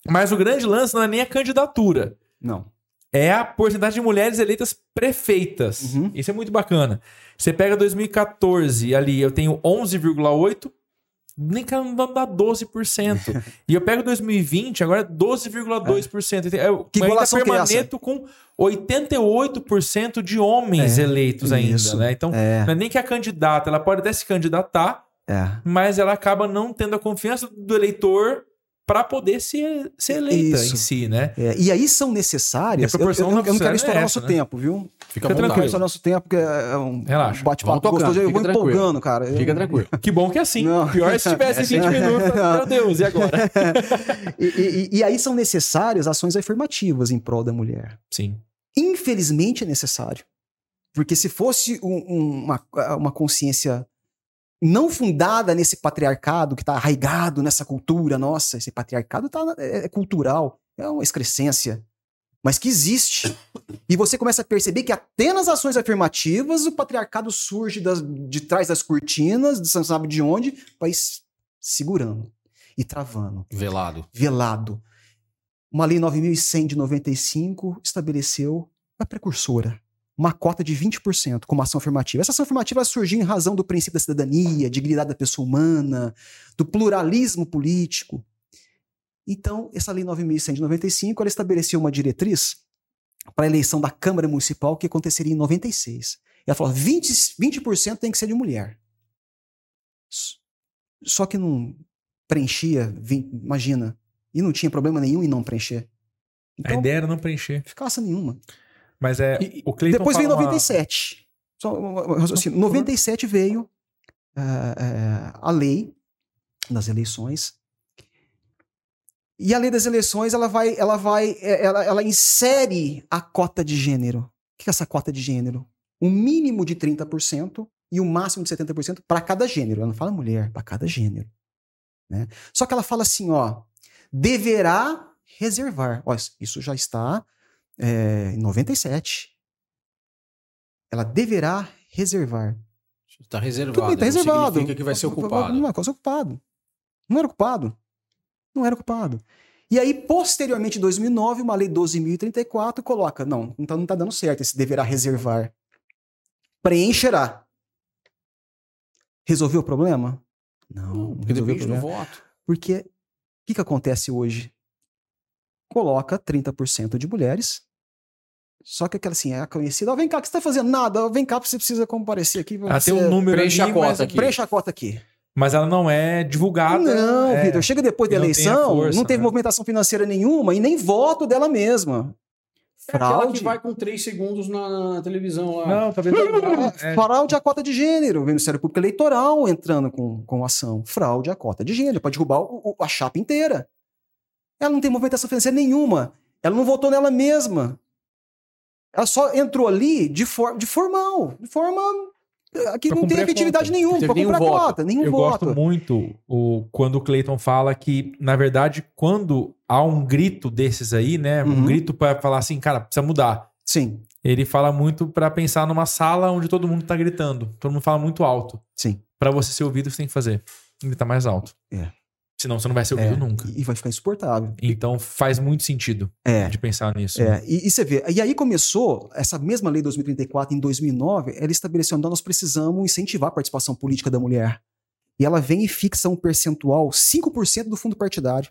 [SPEAKER 2] Mas o grande lance não é nem a candidatura.
[SPEAKER 3] Não.
[SPEAKER 2] é a porcentagem de mulheres eleitas prefeitas.
[SPEAKER 3] Uhum.
[SPEAKER 2] Isso é muito bacana. Você pega 2014, ali eu tenho 11,8%, nem que não dá 12%. e eu pego 2020, agora é 12,2%. Eu
[SPEAKER 3] Que
[SPEAKER 2] ainda
[SPEAKER 3] é
[SPEAKER 2] permaneço com 88% de homens
[SPEAKER 3] É,
[SPEAKER 2] eleitos ainda,
[SPEAKER 3] isso.
[SPEAKER 2] né? Então,
[SPEAKER 3] É,
[SPEAKER 2] não é nem que a candidata, ela pode até se candidatar,
[SPEAKER 3] é.
[SPEAKER 2] mas ela acaba não tendo a confiança do eleitor para poder ser, ser eleita
[SPEAKER 3] Isso.
[SPEAKER 2] em si, né?
[SPEAKER 3] É, e aí são necessárias. Eu, eu, não- eu não quero
[SPEAKER 2] é
[SPEAKER 3] estourar
[SPEAKER 2] essa,
[SPEAKER 3] nosso
[SPEAKER 2] né?
[SPEAKER 3] tempo, viu?
[SPEAKER 1] Fica,
[SPEAKER 2] Fica tranquilo.
[SPEAKER 3] Estourar nosso tempo, porque é um
[SPEAKER 2] Relaxa.
[SPEAKER 3] bate-papo gostoso. Eu
[SPEAKER 1] fica
[SPEAKER 3] vou
[SPEAKER 1] tranquilo.
[SPEAKER 3] empolgando, cara.
[SPEAKER 1] Fica tranquilo.
[SPEAKER 2] Que bom que é assim.
[SPEAKER 3] Não.
[SPEAKER 2] Pior se tivesse 20 minutos. Meu Deus, e agora?
[SPEAKER 3] e, e- e aí são necessárias ações afirmativas em prol da mulher.
[SPEAKER 2] Sim.
[SPEAKER 3] Infelizmente é necessário. Porque se fosse um- uma, uma consciência não fundada nesse patriarcado que está arraigado nessa cultura nossa, esse patriarcado tá, é, é cultural, é uma excrescência, mas que existe. E você começa a perceber que até nas ações afirmativas o patriarcado surge das- de trás das cortinas, você não sabe de onde, mas segurando e travando
[SPEAKER 1] Velado.
[SPEAKER 3] velado. Uma lei 9100 de 95 estabeleceu a precursora, uma cota de 20% como ação afirmativa. Essa ação afirmativa surgiu em razão do princípio da cidadania, dignidade da pessoa humana, do pluralismo político. Então, essa lei 9100 de 95, ela estabeleceu uma diretriz para a eleição da Câmara Municipal que aconteceria em 96. Ela falou: 20%, 20 tem que ser de mulher. Só que não preenchia, 20, imagina, e não tinha problema nenhum em não preencher.
[SPEAKER 2] A
[SPEAKER 3] Então,
[SPEAKER 2] ideia era não preencher.
[SPEAKER 3] eficácia nenhuma.
[SPEAKER 2] Mas é.
[SPEAKER 1] E-
[SPEAKER 2] o Cleiton
[SPEAKER 3] Depois veio
[SPEAKER 2] fala uma-
[SPEAKER 3] 97. Só, raciocínio. 97 veio ah, ah, a lei das eleições. E a lei das eleições, ela vai, ela vai, é, ela, ela insere a cota de gênero. O que é essa cota de gênero? Um mínimo de 30% e o um máximo de 70% para cada gênero. Ela não fala mulher, para cada gênero. Né? Só que ela fala assim, ó, deverá reservar. Ó, isso já está é, em 97. Ela deverá reservar.
[SPEAKER 1] Está reservado.
[SPEAKER 3] Tudo bem, tá reservado.
[SPEAKER 1] Significa que vai ser ocupado.
[SPEAKER 3] Não vai ser ocupado. Não era ocupado. Não era ocupado. E aí, posteriormente, em 2009, uma lei 12.034 coloca, não, então não está dando certo, esse deverá reservar. Preencherá. Resolveu o problema? Não, não
[SPEAKER 1] porque
[SPEAKER 3] resolveu
[SPEAKER 1] depende do voto.
[SPEAKER 3] Porque o que, que acontece hoje? Coloca 30% de mulheres, só que aquela assim, é conhecida, oh, vem cá, que você está fazendo? Nada, vem cá, você precisa comparecer aqui.
[SPEAKER 2] Ah, tem um número
[SPEAKER 1] preenche
[SPEAKER 2] ali,
[SPEAKER 1] a cota
[SPEAKER 2] mas-
[SPEAKER 1] aqui.
[SPEAKER 3] Preencha a cota aqui.
[SPEAKER 2] Mas ela não é divulgada.
[SPEAKER 3] Não,
[SPEAKER 2] é,
[SPEAKER 3] Vitor, chega depois da
[SPEAKER 2] não tem a
[SPEAKER 3] eleição,
[SPEAKER 2] força,
[SPEAKER 3] não teve
[SPEAKER 2] né?
[SPEAKER 3] movimentação financeira nenhuma e nem voto dela mesma.
[SPEAKER 1] É aquela
[SPEAKER 3] Fraude.
[SPEAKER 1] que vai com 3 segundos na, na televisão lá.
[SPEAKER 2] Não, talvez não.
[SPEAKER 3] É,
[SPEAKER 2] É,
[SPEAKER 3] Fraude à cota de gênero. O Ministério Público Eleitoral entrando com, com ação. Fraude à cota de gênero. Pode derrubar o- o- a chapa inteira. Ela não tem movimentação financeira nenhuma. Ela não votou nela mesma. Ela só entrou ali de, for, de formal. De forma eh, que
[SPEAKER 2] Pra
[SPEAKER 3] não tem efetividade nenhuma.
[SPEAKER 1] Teve
[SPEAKER 3] comprar
[SPEAKER 1] nenhum voto.
[SPEAKER 3] cota. Nenhum
[SPEAKER 2] eu
[SPEAKER 3] voto.
[SPEAKER 2] gosto muito o, quando o Clayton fala que, na verdade, quando há um grito desses aí, né? Um
[SPEAKER 3] Uhum.
[SPEAKER 2] grito pra falar assim, cara, precisa mudar.
[SPEAKER 3] Sim,
[SPEAKER 2] Ele fala muito pra pensar numa sala onde todo mundo tá gritando. Todo mundo fala muito alto.
[SPEAKER 3] sim.
[SPEAKER 2] Pra você ser ouvido, você tem que fazer. Gritar mais alto.
[SPEAKER 3] É.
[SPEAKER 2] Senão você não vai ser ouvido
[SPEAKER 3] É,
[SPEAKER 2] nunca.
[SPEAKER 3] E, vai ficar insuportável.
[SPEAKER 2] Então faz muito sentido
[SPEAKER 3] É.
[SPEAKER 2] de pensar nisso.
[SPEAKER 3] É, e, e você vê, e aí começou, essa mesma lei 2034, em 2009, ela estabeleceu, então nós precisamos incentivar a participação política da mulher. E ela vem e fixa um percentual, 5% do fundo partidário,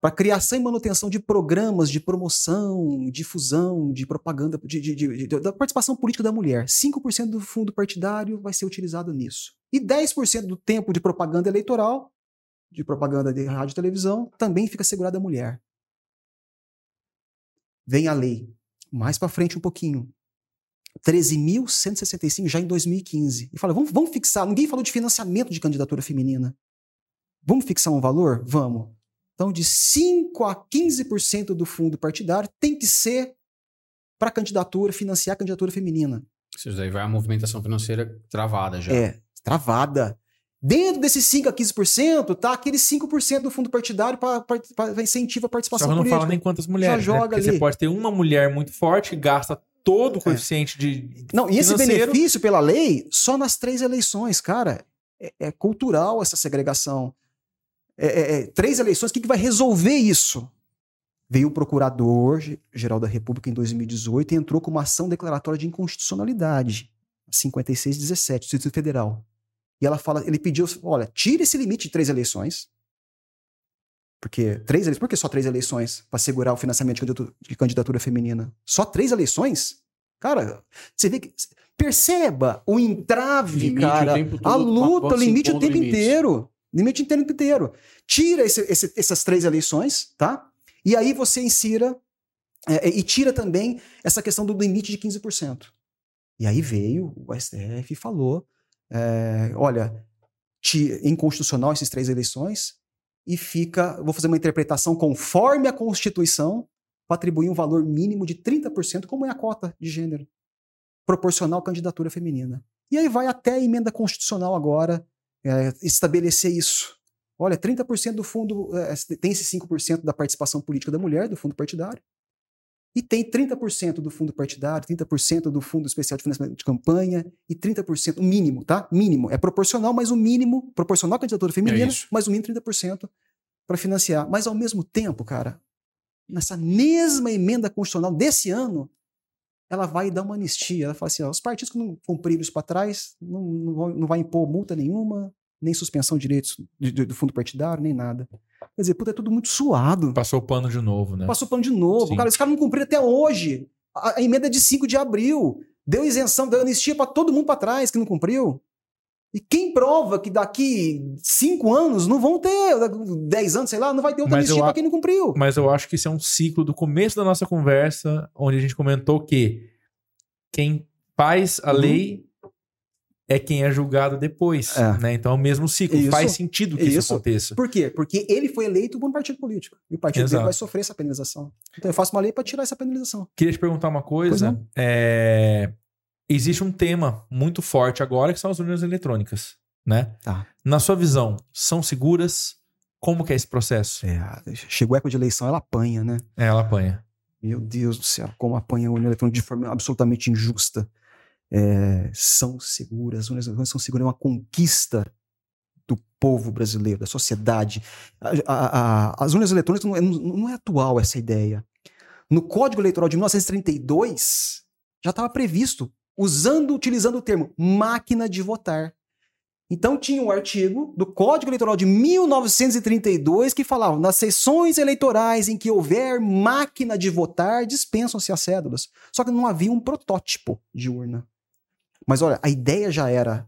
[SPEAKER 3] para criação e manutenção de programas de promoção, difusão, de propaganda, de, de- de- de- da participação política da mulher. 5% do fundo partidário vai ser utilizado nisso. E 10% do tempo de propaganda eleitoral, de propaganda de rádio e televisão, também fica assegurado à mulher vem a lei. Mais para frente um pouquinho. 13.165 já em 2015. E fala, vamos, vamos fixar. Ninguém falou de financiamento de candidatura feminina. Vamos fixar um valor? Vamos. Então, de 5 a 15% do fundo partidário tem que ser para candidatura, financiar a candidatura feminina.
[SPEAKER 1] Isso daí vai a movimentação financeira travada já.
[SPEAKER 3] É, travada. Dentro desses 5 a 15%, tá aqueles 5% do fundo partidário para incentivo a
[SPEAKER 2] Só
[SPEAKER 3] participação
[SPEAKER 2] que não
[SPEAKER 3] política.
[SPEAKER 2] fala nem quantas mulheres. né?
[SPEAKER 3] joga
[SPEAKER 2] Porque
[SPEAKER 3] ali. É.
[SPEAKER 2] Você pode ter uma mulher muito forte que gasta todo o coeficiente de.
[SPEAKER 3] Não, e esse benefício pela lei só nas três eleições, cara. É, é cultural essa segregação. É, é- é, três eleições, o que, que vai resolver isso? Veio o Procurador-Geral da República em 2018 e entrou com uma ação declaratória de inconstitucionalidade, 5617, do Distrito Federal. E ela fala, ele pediu, olha, tira esse limite de três eleições. Porque três eleições, por que só três eleições para segurar o financiamento de candidatura, feminina? Só três eleições? Cara, você vê que perceba o entrave,
[SPEAKER 1] Limite
[SPEAKER 3] cara,
[SPEAKER 1] o
[SPEAKER 3] a luta, o limite o tempo
[SPEAKER 1] limites.
[SPEAKER 3] inteiro, limite o tempo inteiro. Tira esse- esse- essas três eleições, tá? E aí você insira é, é, e tira também essa questão do limite de 15%. E aí veio o STF e falou, é, olha, ti- inconstitucional essas três eleições e fica, vou fazer uma interpretação conforme a Constituição para atribuir um valor mínimo de 30%, como é a cota de gênero, proporcional à candidatura feminina. E aí vai até a emenda constitucional agora é, estabelecer isso. Olha, 30% do fundo, é, tem esse 5% da participação política da mulher, do fundo partidário, e tem 30% do fundo partidário, 30% do fundo especial de financiamento de campanha e 30%, o mínimo, tá? Mínimo. É proporcional, mas o mínimo, proporcional à candidatura feminina,
[SPEAKER 1] isso.
[SPEAKER 3] mas o mínimo 30% para financiar. Mas ao mesmo tempo, cara, nessa mesma emenda constitucional desse ano, ela vai dar uma anistia. Ela fala assim: ó, os partidos que não cumpriram isso para trás não, não, vão- não vai impor multa nenhuma, nem suspensão de direitos do fundo partidário, nem nada. Quer dizer, puta, é tudo muito suado.
[SPEAKER 2] Passou o pano de novo, né?
[SPEAKER 3] Passou pano de novo.
[SPEAKER 2] Sim.
[SPEAKER 3] Cara, os caras não cumpriram até hoje. A, a emenda é de 5 de abril. Deu isenção, deu anistia para todo mundo para trás que não cumpriu. E quem prova que daqui 5 anos não vão ter, 10 anos, sei lá, não vai ter outra anistia para quem não cumpriu.
[SPEAKER 2] Mas eu acho que isso é um ciclo do começo da nossa conversa, onde a gente comentou que quem faz a
[SPEAKER 3] Uhum.
[SPEAKER 2] lei é quem é julgado depois.
[SPEAKER 3] É.
[SPEAKER 2] Né? Então é o mesmo ciclo.
[SPEAKER 3] Isso.
[SPEAKER 2] Faz sentido que isso,
[SPEAKER 3] Isso.
[SPEAKER 2] aconteça.
[SPEAKER 3] Por quê? Porque ele foi eleito por um partido político. E o partido
[SPEAKER 2] Exato.
[SPEAKER 3] dele vai sofrer essa penalização. Então eu faço uma lei para tirar essa penalização.
[SPEAKER 2] Queria te perguntar uma coisa. É, Existe um tema muito forte agora que são as urnas eletrônicas, né?
[SPEAKER 3] Tá.
[SPEAKER 2] Na sua visão, são seguras? Como que é esse processo?
[SPEAKER 3] É, chegou a época de eleição, ela apanha, né?
[SPEAKER 2] É, ela apanha.
[SPEAKER 3] Meu Deus do céu, como apanha a urna eletrônica de forma absolutamente injusta. É, são seguras, as urnas eletrônicas são seguras, é uma conquista do povo brasileiro, da sociedade. A- a- a- as urnas eletrônicas não é, não é atual essa ideia. No Código Eleitoral de 1932 já estava previsto, usando, utilizando o termo máquina de votar. Então tinha um artigo do Código Eleitoral de 1932 que falava: nas sessões eleitorais em que houver máquina de votar, dispensam-se as cédulas. Só que não havia um protótipo de urna. Mas olha, a ideia já era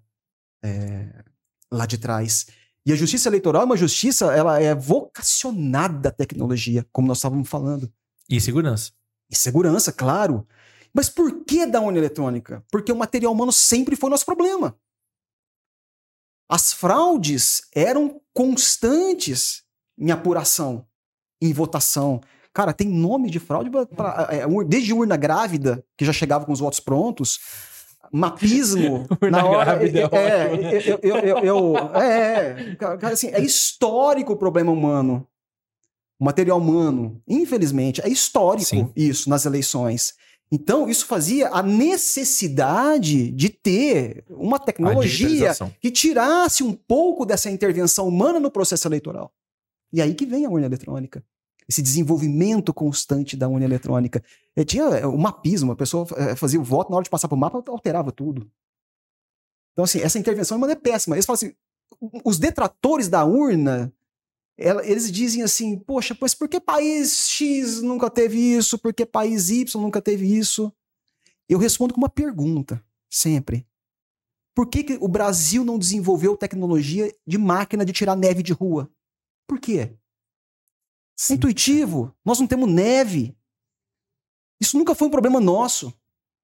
[SPEAKER 3] é, lá de trás. E a justiça eleitoral é uma justiça, ela é vocacionada à tecnologia, como nós estávamos falando.
[SPEAKER 2] E segurança.
[SPEAKER 3] E segurança, claro. Mas por que da urna eletrônica? Porque o material humano sempre foi nosso problema. As fraudes eram constantes em apuração, em votação. Cara, tem nome de fraude pra- pra- é, desde urna grávida, que já chegava com os votos prontos, mapismo. Na hora,
[SPEAKER 2] grávida é
[SPEAKER 3] é,
[SPEAKER 2] né?
[SPEAKER 3] eu, eu, eu, eu- é, cara, assim, é histórico o problema humano. O material humano, infelizmente, é histórico
[SPEAKER 2] Sim.
[SPEAKER 3] isso nas eleições. Então, isso fazia a necessidade de ter uma tecnologia que tirasse um pouco dessa intervenção humana no processo eleitoral. E aí que vem a urna eletrônica. Esse desenvolvimento constante da urna eletrônica. Eh, tinha eh, o mapismo, a pessoa eh, fazia o voto, na hora de passar para o mapa, alterava tudo. Então, assim, essa intervenção humana é péssima. Eles falam assim, os detratores da urna, ela- eles dizem assim, poxa, pois por que país X nunca teve isso? Por que país Y nunca teve isso? Eu respondo com uma pergunta, sempre. Por que, que o Brasil não desenvolveu tecnologia de máquina de tirar neve de rua? Por quê? É intuitivo. Nós não temos neve. Isso nunca foi um problema nosso.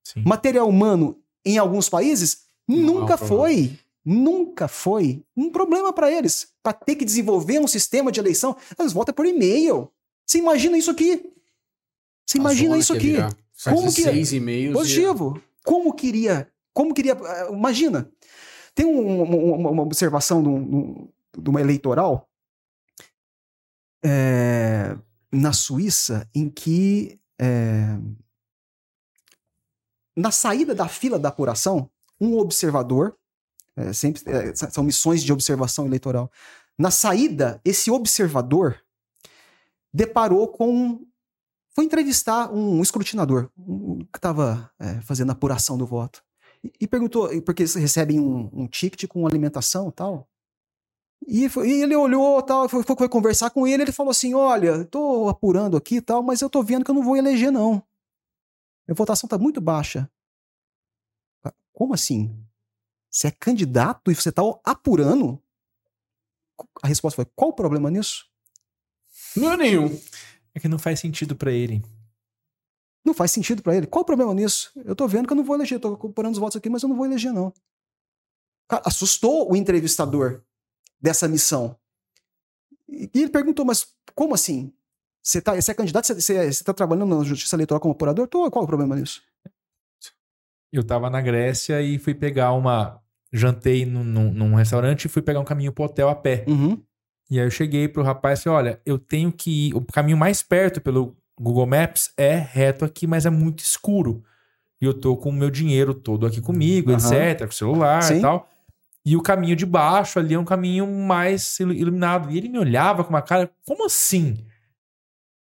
[SPEAKER 2] Sim.
[SPEAKER 3] Material humano, em alguns países,
[SPEAKER 1] Não é um
[SPEAKER 3] nunca foi. Nunca foi um problema para eles. Para ter que desenvolver um sistema de eleição, eles votam por e-mail. Você imagina isso aqui? Você imagina isso
[SPEAKER 1] que
[SPEAKER 3] aqui? Como que-
[SPEAKER 1] seis e-mails. e-
[SPEAKER 3] Positivo. Como queria? Como queria? eh, Imagina. Tem um- uma, uma observação de, um- de uma eleitoral eh, na Suíça em que eh, na saída da fila da apuração, um observador, eh, sempre s- são missões de observação eleitoral. Na saída, esse observador deparou com foi entrevistar um escrutinador um, que estava fazendo a apuração do voto. E, e perguntou, porque eles recebem um, um ticket com alimentação e tal. E, foi- e ele olhou tal, foi, foi- foi conversar com ele, ele falou assim: olha, estou apurando aqui e tal, mas eu estou vendo que eu não vou eleger, não. Minha votação está muito baixa. Como assim? Você é candidato e você está apurando? A resposta foi: qual o problema nisso?
[SPEAKER 1] Não é nenhum.
[SPEAKER 2] É que não faz sentido pra ele.
[SPEAKER 3] Não faz sentido pra ele. Qual o problema nisso? Eu tô vendo que eu não vou eleger, tô comparando os votos aqui, mas eu não vou eleger, não. Cara, assustou o entrevistador dessa missão. E ele perguntou, mas como assim? Você, tá, você é candidato? Você, você, você tá trabalhando na justiça eleitoral como apurador? Tô, qual o problema nisso?
[SPEAKER 2] Eu tava na Grécia e fui pegar uma. Jantei num, num, num restaurante e fui pegar um caminho pro hotel a pé.
[SPEAKER 3] Uhum.
[SPEAKER 2] E aí eu cheguei pro rapaz e falei: olha, eu tenho que ir. O caminho mais perto pelo Google Maps é reto aqui, mas é muito escuro. E eu tô com o meu dinheiro todo aqui comigo,
[SPEAKER 3] Aham.
[SPEAKER 2] etc., com o celular
[SPEAKER 3] Sim.
[SPEAKER 2] e tal. E o caminho de baixo ali é um caminho mais ilu- iluminado. E ele me olhava com uma cara, como assim?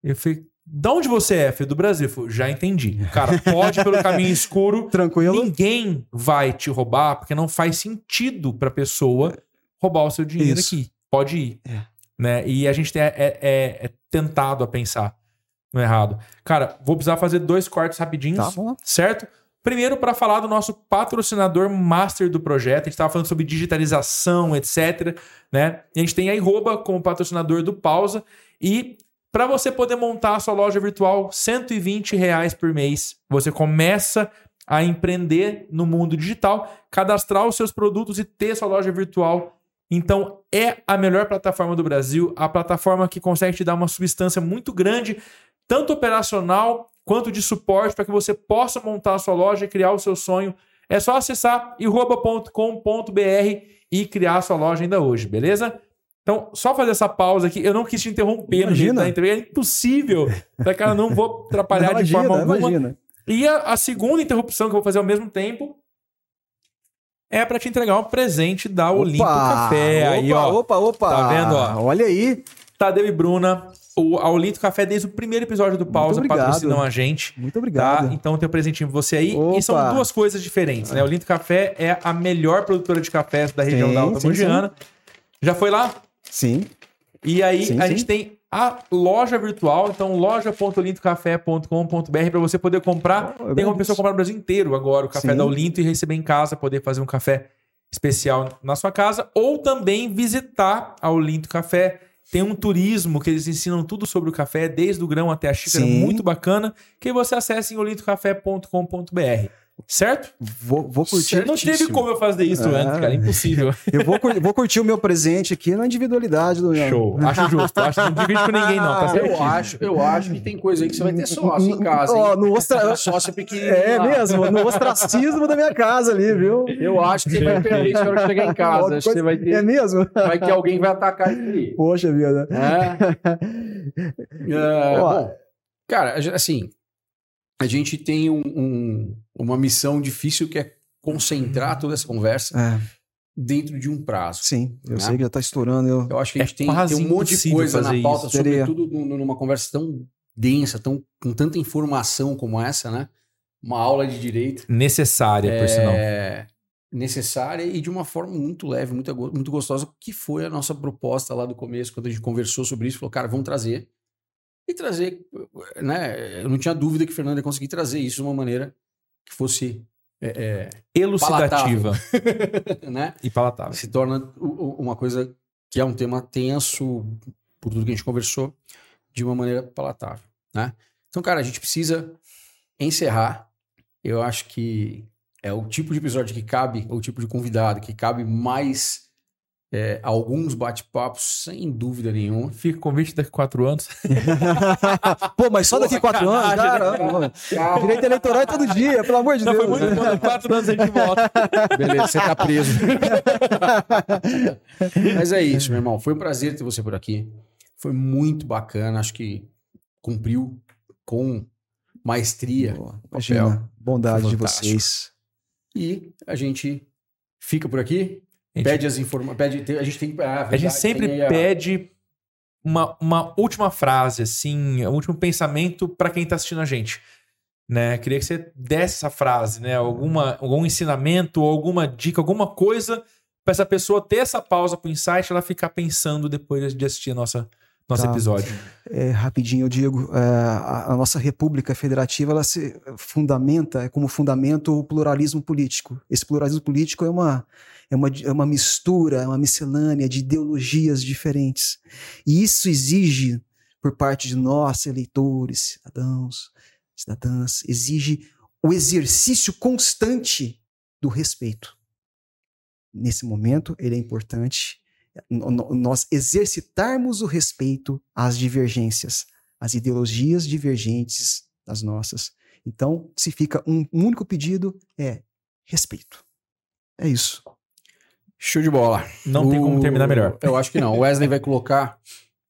[SPEAKER 2] Eu falei, de onde você é? Falei, do Brasil. Eu falei, já entendi. Cara, pode ir pelo caminho escuro.
[SPEAKER 3] Tranquilo?
[SPEAKER 2] Ninguém vai te roubar, porque não faz sentido pra pessoa roubar o seu dinheiro
[SPEAKER 3] Isso.
[SPEAKER 2] aqui. Pode ir.
[SPEAKER 3] É.
[SPEAKER 2] Né? E a gente é, é- é- tentado a pensar no errado. Cara, vou precisar fazer dois cortes rapidinhos,
[SPEAKER 3] Tá,
[SPEAKER 2] certo? Primeiro, para falar do nosso patrocinador master do projeto. A gente estava falando sobre digitalização, etc. Né? E a gente tem a Iroba como patrocinador do Pausa. E para você poder montar a sua loja virtual, 120 reais por mês. Você começa a empreender no mundo digital, cadastrar os seus produtos e ter sua loja virtual. Então, é a melhor plataforma do Brasil, a plataforma que consegue te dar uma substância muito grande, tanto operacional quanto de suporte, para que você possa montar a sua loja e criar o seu sonho. É só acessar irroba.com.br e criar a sua loja ainda hoje, beleza? Então, só fazer essa pausa aqui. Eu não quis te interromper no jeito da entrevista. É impossível. Tá, cara, não vou atrapalhar de
[SPEAKER 3] imagina,
[SPEAKER 2] forma alguma.
[SPEAKER 3] imagina.
[SPEAKER 2] E a, a segunda interrupção que eu vou fazer ao mesmo tempo é para te entregar um presente da Olimpo Café.
[SPEAKER 3] opa,
[SPEAKER 2] aí, ó.
[SPEAKER 3] Opa, opa.
[SPEAKER 2] Tá vendo, ó?
[SPEAKER 3] Olha aí.
[SPEAKER 2] Tadeu e Bruna, o, a Olimpo Café, desde o primeiro episódio do Pausa, patrocinam a gente.
[SPEAKER 3] Muito
[SPEAKER 2] Tá?
[SPEAKER 3] obrigado.
[SPEAKER 2] Então tem um presentinho pra você aí.
[SPEAKER 3] Opa.
[SPEAKER 2] E são duas coisas diferentes, né? O Olinto Café é a melhor produtora de cafés da região
[SPEAKER 3] Sim,
[SPEAKER 2] da Alta
[SPEAKER 3] sim,
[SPEAKER 2] Mogiana. Já foi lá?
[SPEAKER 3] Sim.
[SPEAKER 2] E aí
[SPEAKER 3] Sim,
[SPEAKER 2] a gente tem a loja virtual, então loja.olintocafé.com.br para você poder comprar.
[SPEAKER 3] Oh, eu
[SPEAKER 2] tem uma pessoa comprar no Brasil inteiro agora o café da Olinto e receber em casa, poder fazer um café especial na sua casa ou também visitar a Olinto Café. Tem um turismo que eles ensinam tudo sobre o café, desde o grão até a xícara,
[SPEAKER 3] Sim.
[SPEAKER 2] muito bacana, que você acessa em olintocafé.com.br. Certo?
[SPEAKER 3] Vou, vou curtir.
[SPEAKER 2] Não teve como eu fazer isso
[SPEAKER 3] É.
[SPEAKER 2] antes, cara. Impossível.
[SPEAKER 3] Eu vou, cur- vou curtir o meu presente aqui na individualidade do.
[SPEAKER 2] Show. Acho justo. Acho que não divide com ninguém, não. Tá
[SPEAKER 1] Eu acho, eu acho que tem coisa aí que você vai ter sócio em casa.
[SPEAKER 3] Ó, no ostra...
[SPEAKER 1] Sócio pequenininho.
[SPEAKER 3] É
[SPEAKER 1] lá.
[SPEAKER 3] mesmo, no ostracismo da minha casa ali, viu?
[SPEAKER 1] Eu acho que você vai perder isso na hora que chegar em casa. Acho que você vai
[SPEAKER 3] É
[SPEAKER 1] ter.
[SPEAKER 3] mesmo?
[SPEAKER 1] Vai ter alguém que vai atacar aí.
[SPEAKER 3] Poxa vida.
[SPEAKER 1] É. É,
[SPEAKER 3] Ó.
[SPEAKER 1] bom, cara, assim, a gente tem um- um- uma missão difícil que é concentrar toda essa conversa
[SPEAKER 3] É,
[SPEAKER 1] dentro de um prazo.
[SPEAKER 3] sim, eu
[SPEAKER 1] Né?
[SPEAKER 3] sei que já tá estourando. Eu...
[SPEAKER 1] Eu acho que a
[SPEAKER 2] É
[SPEAKER 1] gente tem,
[SPEAKER 2] quase
[SPEAKER 1] tem um monte de coisa na pauta,
[SPEAKER 3] isso.
[SPEAKER 1] Sobretudo num- numa conversa tão densa, tão, com tanta informação como essa, né? Uma aula de direito
[SPEAKER 2] Necessária, por sinal.
[SPEAKER 1] é, necessária e de uma forma muito leve, muito, muito gostosa, que foi a nossa proposta lá do começo, quando a gente conversou sobre isso, falou, cara, vamos trazer. E trazer, né? Eu não tinha dúvida que o Fernando ia conseguir trazer isso de uma maneira que fosse, é,
[SPEAKER 2] Elucidativa
[SPEAKER 1] é, né?
[SPEAKER 2] e palatável.
[SPEAKER 1] Se torna uma coisa que é um tema tenso, por tudo que a gente conversou, de uma maneira palatável, né? Então, cara, a gente precisa encerrar. Eu acho que é o tipo de episódio que cabe, ou o tipo de convidado que cabe mais é, alguns bate-papos, sem dúvida nenhuma.
[SPEAKER 2] Fica convite daqui a quatro anos.
[SPEAKER 3] Pô, mas só daqui quatro anos,
[SPEAKER 2] sacanagem,
[SPEAKER 3] cara.
[SPEAKER 1] Cara,
[SPEAKER 3] Direito eleitoral é todo dia, pelo amor de
[SPEAKER 2] Não,
[SPEAKER 3] Deus.
[SPEAKER 2] foi muito bom. A quatro anos a gente volta.
[SPEAKER 1] beleza, você tá preso. Mas é isso, meu irmão. Foi um prazer ter você por aqui. Foi muito bacana. Acho que cumpriu com maestria.
[SPEAKER 3] Boa, Imagina, bondade de vocês.
[SPEAKER 1] E a gente fica por aqui.
[SPEAKER 2] A gente-
[SPEAKER 1] Pede as informações. A gente tem que. ah,
[SPEAKER 2] A gente
[SPEAKER 1] verdade,
[SPEAKER 2] sempre
[SPEAKER 1] a-
[SPEAKER 2] pede uma, uma última frase, assim, um último pensamento para quem tá assistindo a gente. Né? Queria que você desse essa frase, né? Alguma, algum ensinamento, alguma dica, alguma coisa para essa pessoa ter essa pausa pro insight, ela ficar pensando depois de assistir a nossa, nosso
[SPEAKER 3] Tá.
[SPEAKER 2] episódio.
[SPEAKER 3] É, rapidinho, eu digo, é, a, a nossa república federativa, ela se fundamenta, é como fundamento o pluralismo político. Esse pluralismo político é uma, é uma, é uma mistura, é uma miscelânea de ideologias diferentes. E isso exige, por parte de nós, eleitores, cidadãos, cidadãs, exige o exercício constante do respeito. Nesse momento, ele é importante nós exercitarmos o respeito às divergências, às ideologias divergentes das nossas. Então, se fica um único pedido, é respeito. É isso.
[SPEAKER 1] Show de bola.
[SPEAKER 2] Não tem como
[SPEAKER 1] O-
[SPEAKER 2] terminar melhor.
[SPEAKER 1] Eu acho que não. O Wesley vai colocar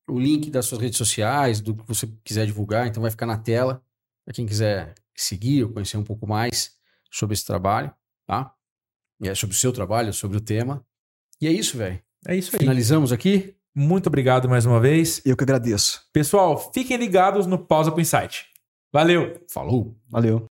[SPEAKER 1] o link das suas redes sociais, do que você quiser divulgar, então vai ficar na tela para quem quiser seguir ou conhecer um pouco mais sobre esse trabalho, tá? E é sobre o seu trabalho, sobre o tema. E é isso, velho.
[SPEAKER 2] É isso aí.
[SPEAKER 1] Finalizamos aqui.
[SPEAKER 2] Muito obrigado mais uma vez.
[SPEAKER 3] Eu que agradeço.
[SPEAKER 2] Pessoal, fiquem ligados no Pausa pro Insight. Valeu!
[SPEAKER 1] Falou!
[SPEAKER 3] Valeu.